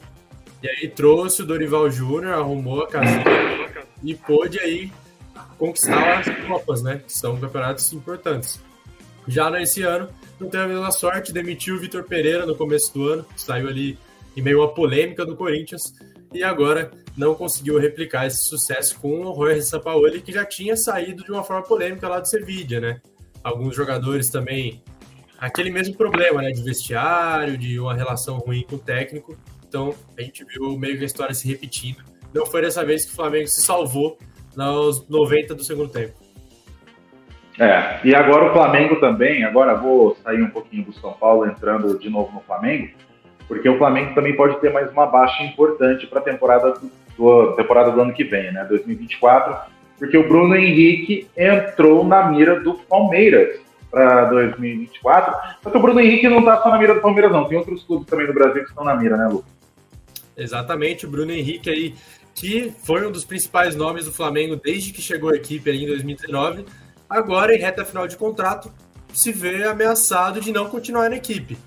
E aí trouxe o Dorival Júnior, arrumou a casinha e pôde aí conquistar as Copas, né? Que são campeonatos importantes. Já nesse ano, não teve a mesma sorte, demitiu o Vitor Pereira no começo do ano, saiu ali em meio a polêmica do Corinthians, e agora não conseguiu replicar esse sucesso com o Roy Sampaoli, que já tinha saído de uma forma polêmica lá do Sevilla, né? Alguns jogadores também, aquele mesmo problema, né? De vestiário, de uma relação ruim com o técnico. Então, a gente viu meio que a história se repetindo. Não foi dessa vez que o Flamengo se salvou nos 90 do segundo tempo. É, e agora o Flamengo também, agora vou sair um pouquinho do São Paulo, entrando de novo no Flamengo, porque o Flamengo também pode ter mais uma baixa importante para a temporada do, temporada do ano que vem, né, 2024, porque o Bruno Henrique entrou na mira do Palmeiras para 2024, só que o Bruno Henrique não está só na mira do Palmeiras não, tem outros clubes também do Brasil que estão na mira, né, Lu? Exatamente, o Bruno Henrique aí que foi um dos principais nomes do Flamengo desde que chegou a equipe em 2019, agora em reta final de contrato, se vê ameaçado de não continuar na equipe.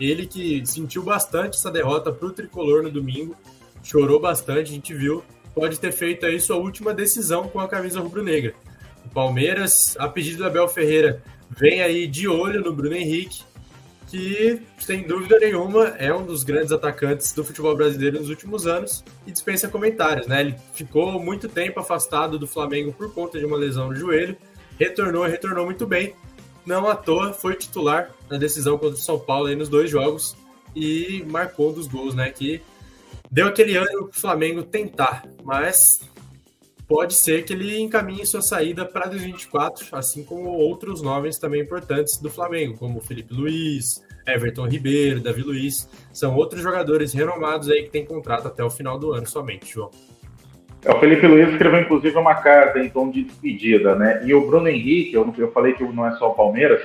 Ele que sentiu bastante essa derrota para o tricolor no domingo, chorou bastante, a gente viu, pode ter feito aí sua última decisão com a camisa rubro-negra. O Palmeiras, a pedido do Abel Ferreira, vem aí de olho no Bruno Henrique, que, sem dúvida nenhuma, é um dos grandes atacantes do futebol brasileiro nos últimos anos e dispensa comentários, né? Ele ficou muito tempo afastado do Flamengo por conta de uma lesão no joelho, retornou, retornou muito bem. Não à toa, foi titular na decisão contra o São Paulo aí nos dois jogos e marcou um dos gols, né? Que deu aquele ânimo para o Flamengo tentar, mas pode ser que ele encaminhe sua saída para 2024, assim como outros nomes também importantes do Flamengo, como Felipe Luiz, Everton Ribeiro, Davi Luiz, são outros jogadores renomados aí que têm contrato até o final do ano somente, João. É, o Felipe Luiz escreveu inclusive uma carta em tom de despedida, né? E o Bruno Henrique, eu, eu falei que não é só o Palmeiras,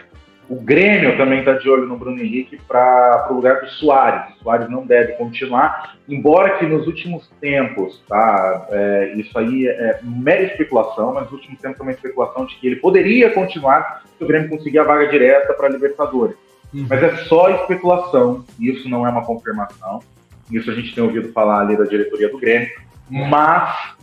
o Grêmio também está de olho no Bruno Henrique para o lugar do Soares. O Soares não deve continuar, embora que nos últimos tempos, tá? É, isso aí é mera especulação, mas nos últimos tempos é uma especulação de que ele poderia continuar se o Grêmio conseguir a vaga direta para a Libertadores. Uhum. Mas é só especulação, isso não é uma confirmação. Isso a gente tem ouvido falar ali da diretoria do Grêmio. Mas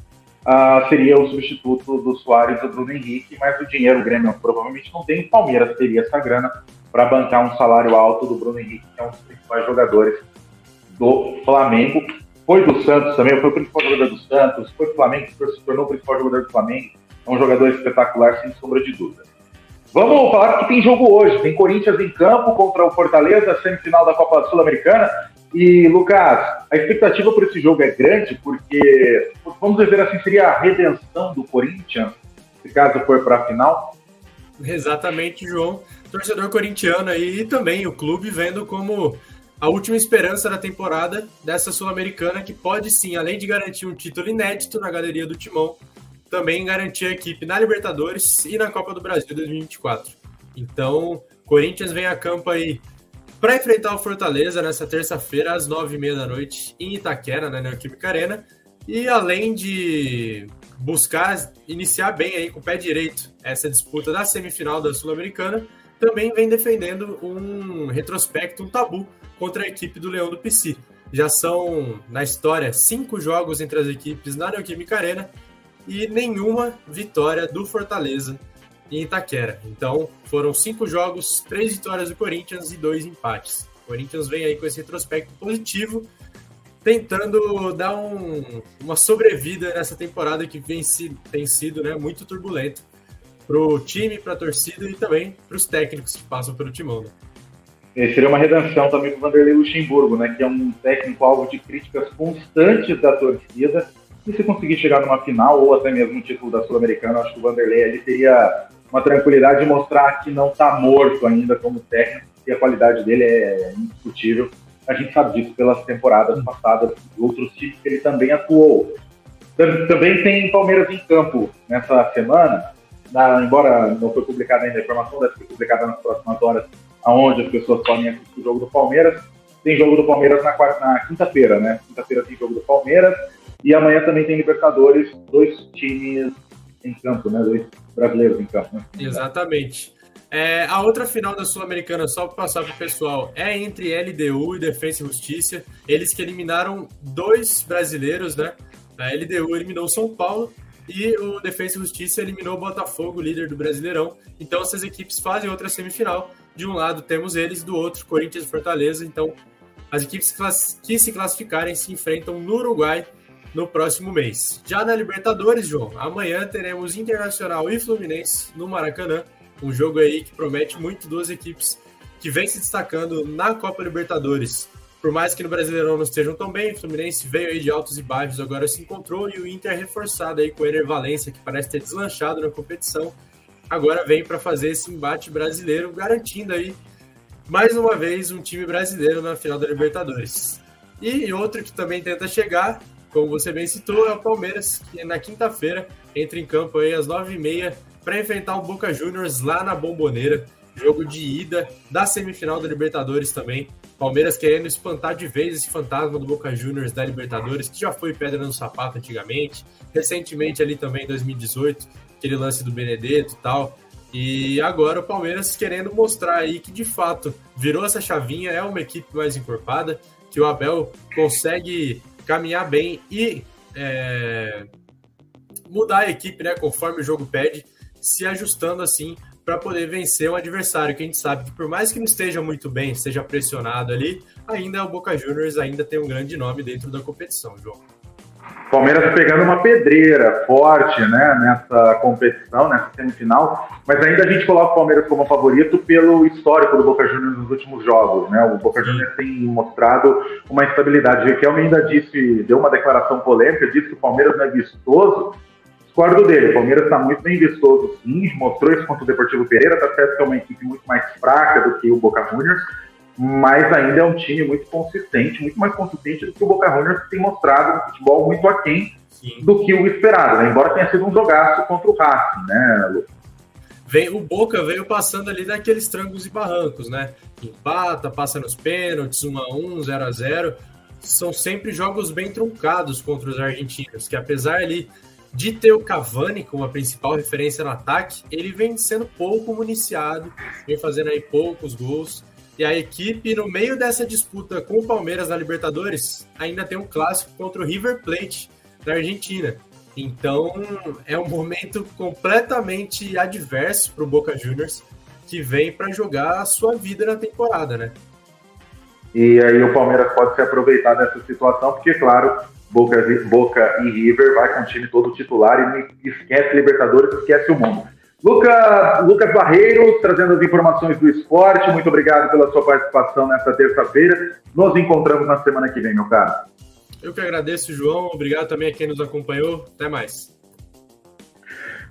uh, seria o substituto do Soares e do Bruno Henrique, mas o dinheiro o Grêmio provavelmente não tem. O Palmeiras teria essa grana para bancar um salário alto do Bruno Henrique, que é um dos principais jogadores do Flamengo. Foi do Santos também, foi o principal jogador do Santos, foi do Flamengo, se tornou o principal jogador do Flamengo. É um jogador espetacular, sem sombra de dúvida. Vamos falar que tem jogo hoje. Tem Corinthians em campo contra o Fortaleza, semifinal da Copa Sul-Americana. E, Lucas, a expectativa por esse jogo é grande, porque, vamos dizer assim, seria a redenção do Corinthians, se caso for para a final? Exatamente, João. Torcedor corintiano aí e também o clube vendo como a última esperança da temporada dessa Sul-Americana, que pode sim, além de garantir um título inédito na galeria do Timão, também garantir a equipe na Libertadores e na Copa do Brasil 2024. Então, Corinthians vem a campo aí para enfrentar o Fortaleza nessa terça-feira, às nove e meia da noite, em Itaquera, né, na Neoquímica Arena. E além de buscar iniciar bem aí com o pé direito essa disputa da semifinal da Sul-Americana, também vem defendendo um retrospecto, um tabu contra a equipe do Leão do Pici. Já são, na história, cinco jogos entre as equipes na Neoquímica Arena e nenhuma vitória do Fortaleza em Itaquera. Então, foram cinco jogos, três vitórias do Corinthians e dois empates. O Corinthians vem aí com esse retrospecto positivo, tentando dar um, uma sobrevida nessa temporada que vem, tem sido né, muito turbulento para o time, para a torcida e também para os técnicos que passam pelo timão. Né? E seria uma redenção também para o Vanderlei Luxemburgo, né, que é um técnico alvo de críticas constantes da torcida. E se conseguir chegar numa final ou até mesmo um título da Sul-Americana, acho que o Vanderlei ali teria uma tranquilidade de mostrar que não está morto ainda como técnico e a qualidade dele é indiscutível. A gente sabe disso pelas temporadas passadas outros times que ele também atuou. Também tem Palmeiras em campo nessa semana, na, embora não foi publicada ainda a informação, deve ser publicada nas próximas horas, aonde as pessoas podem assistir o jogo do Palmeiras. Tem jogo do Palmeiras na, na quinta-feira, né? Quinta-feira tem jogo do Palmeiras e amanhã também tem Libertadores, dois times em campo, né? Dois brasileiros em campo. Né? Exatamente. É, a outra final da Sul-Americana, só para passar para o pessoal, é entre LDU e Defesa e Justiça. Eles que eliminaram dois brasileiros, né? A LDU eliminou São Paulo e o Defesa e Justiça eliminou o Botafogo, líder do Brasileirão. Então essas equipes fazem outra semifinal. De um lado temos eles, do outro Corinthians e Fortaleza. Então as equipes que se classificarem se enfrentam no Uruguai no próximo mês. Já na Libertadores, João, amanhã teremos Internacional e Fluminense no Maracanã. Um jogo aí que promete muito duas equipes que vem se destacando na Copa Libertadores. Por mais que no Brasileirão não estejam tão bem, o Fluminense veio aí de altos e baixos, agora se encontrou e o Inter reforçado aí com o Ener Valência, que parece ter deslanchado na competição, agora vem para fazer esse embate brasileiro, garantindo aí mais uma vez um time brasileiro na final da Libertadores. E outro que também tenta chegar, como você bem citou, é o Palmeiras, que na quinta-feira entra em campo aí às nove e meia para enfrentar o Boca Juniors lá na Bomboneira. Jogo de ida da semifinal da Libertadores também. Palmeiras querendo espantar de vez esse fantasma do Boca Juniors da Libertadores, que já foi pedra no sapato antigamente. Recentemente ali também em 2018, aquele lance do Benedetto e tal. E agora o Palmeiras querendo mostrar aí que de fato virou essa chavinha, é uma equipe mais encorpada, que o Abel consegue caminhar bem e é, mudar a equipe, né, conforme o jogo pede se ajustando assim para poder vencer um adversário que a gente sabe que por mais que não esteja muito bem, esteja pressionado ali, ainda o Boca Juniors ainda tem um grande nome dentro da competição, João. Palmeiras pegando uma pedreira forte né, nessa competição, nessa semifinal, mas ainda a gente coloca o Palmeiras como favorito pelo histórico do Boca Juniors nos últimos jogos. Né? O Boca Juniors tem mostrado uma instabilidade. O Riquelme ainda disse, deu uma declaração polêmica, disse que o Palmeiras não é vistoso, discordo dele. O Palmeiras está muito bem vistoso, sim. Mostrou isso contra o Deportivo Pereira. Tá certo que é uma equipe muito mais fraca do que o Boca Juniors, mas ainda é um time muito consistente, muito mais consistente do que o Boca Juniors, tem mostrado um futebol muito aquém sim. do que o esperado, né? embora tenha sido um jogaço contra o Racing, né, Lu? Vem, o Boca veio passando ali daqueles trangos e barrancos, né? Empata, passa nos pênaltis, 1 a 1 0 a 0 São sempre jogos bem truncados contra os argentinos, que apesar ali de ter o Cavani como a principal referência no ataque, ele vem sendo pouco municiado, vem fazendo aí poucos gols. E a equipe, no meio dessa disputa com o Palmeiras na Libertadores, ainda tem um clássico contra o River Plate da Argentina. Então, é um momento completamente adverso para o Boca Juniors, que vem para jogar a sua vida na temporada, né? E aí o Palmeiras pode se aproveitar dessa situação, porque, claro, Boca, Boca e River vai com o time todo titular e esquece Libertadores, esquece o mundo. Luca, Lucas Barreiros, trazendo as informações do esporte. Muito obrigado pela sua participação nesta terça-feira. Nos encontramos na semana que vem, meu caro. Eu que agradeço, João. Obrigado também a quem nos acompanhou. Até mais.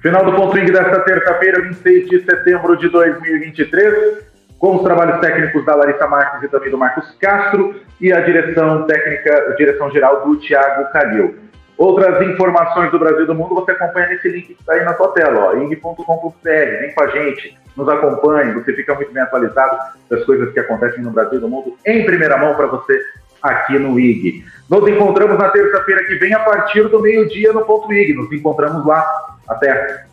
Final do Ponto Ing desta terça-feira, 26 de setembro de 2023 com os trabalhos técnicos da Larissa Marques e também do Marcos Castro e a direção técnica, a direção geral do Thiago Calil. Outras informações do Brasil e do mundo você acompanha nesse link que está aí na sua tela, ing.com.br. Vem com a gente, nos acompanhe, você fica muito bem atualizado das coisas que acontecem no Brasil e no mundo em primeira mão para você aqui no IG. Nos encontramos na terça-feira que vem a partir do meio-dia no ponto IG. Nos encontramos lá. Até!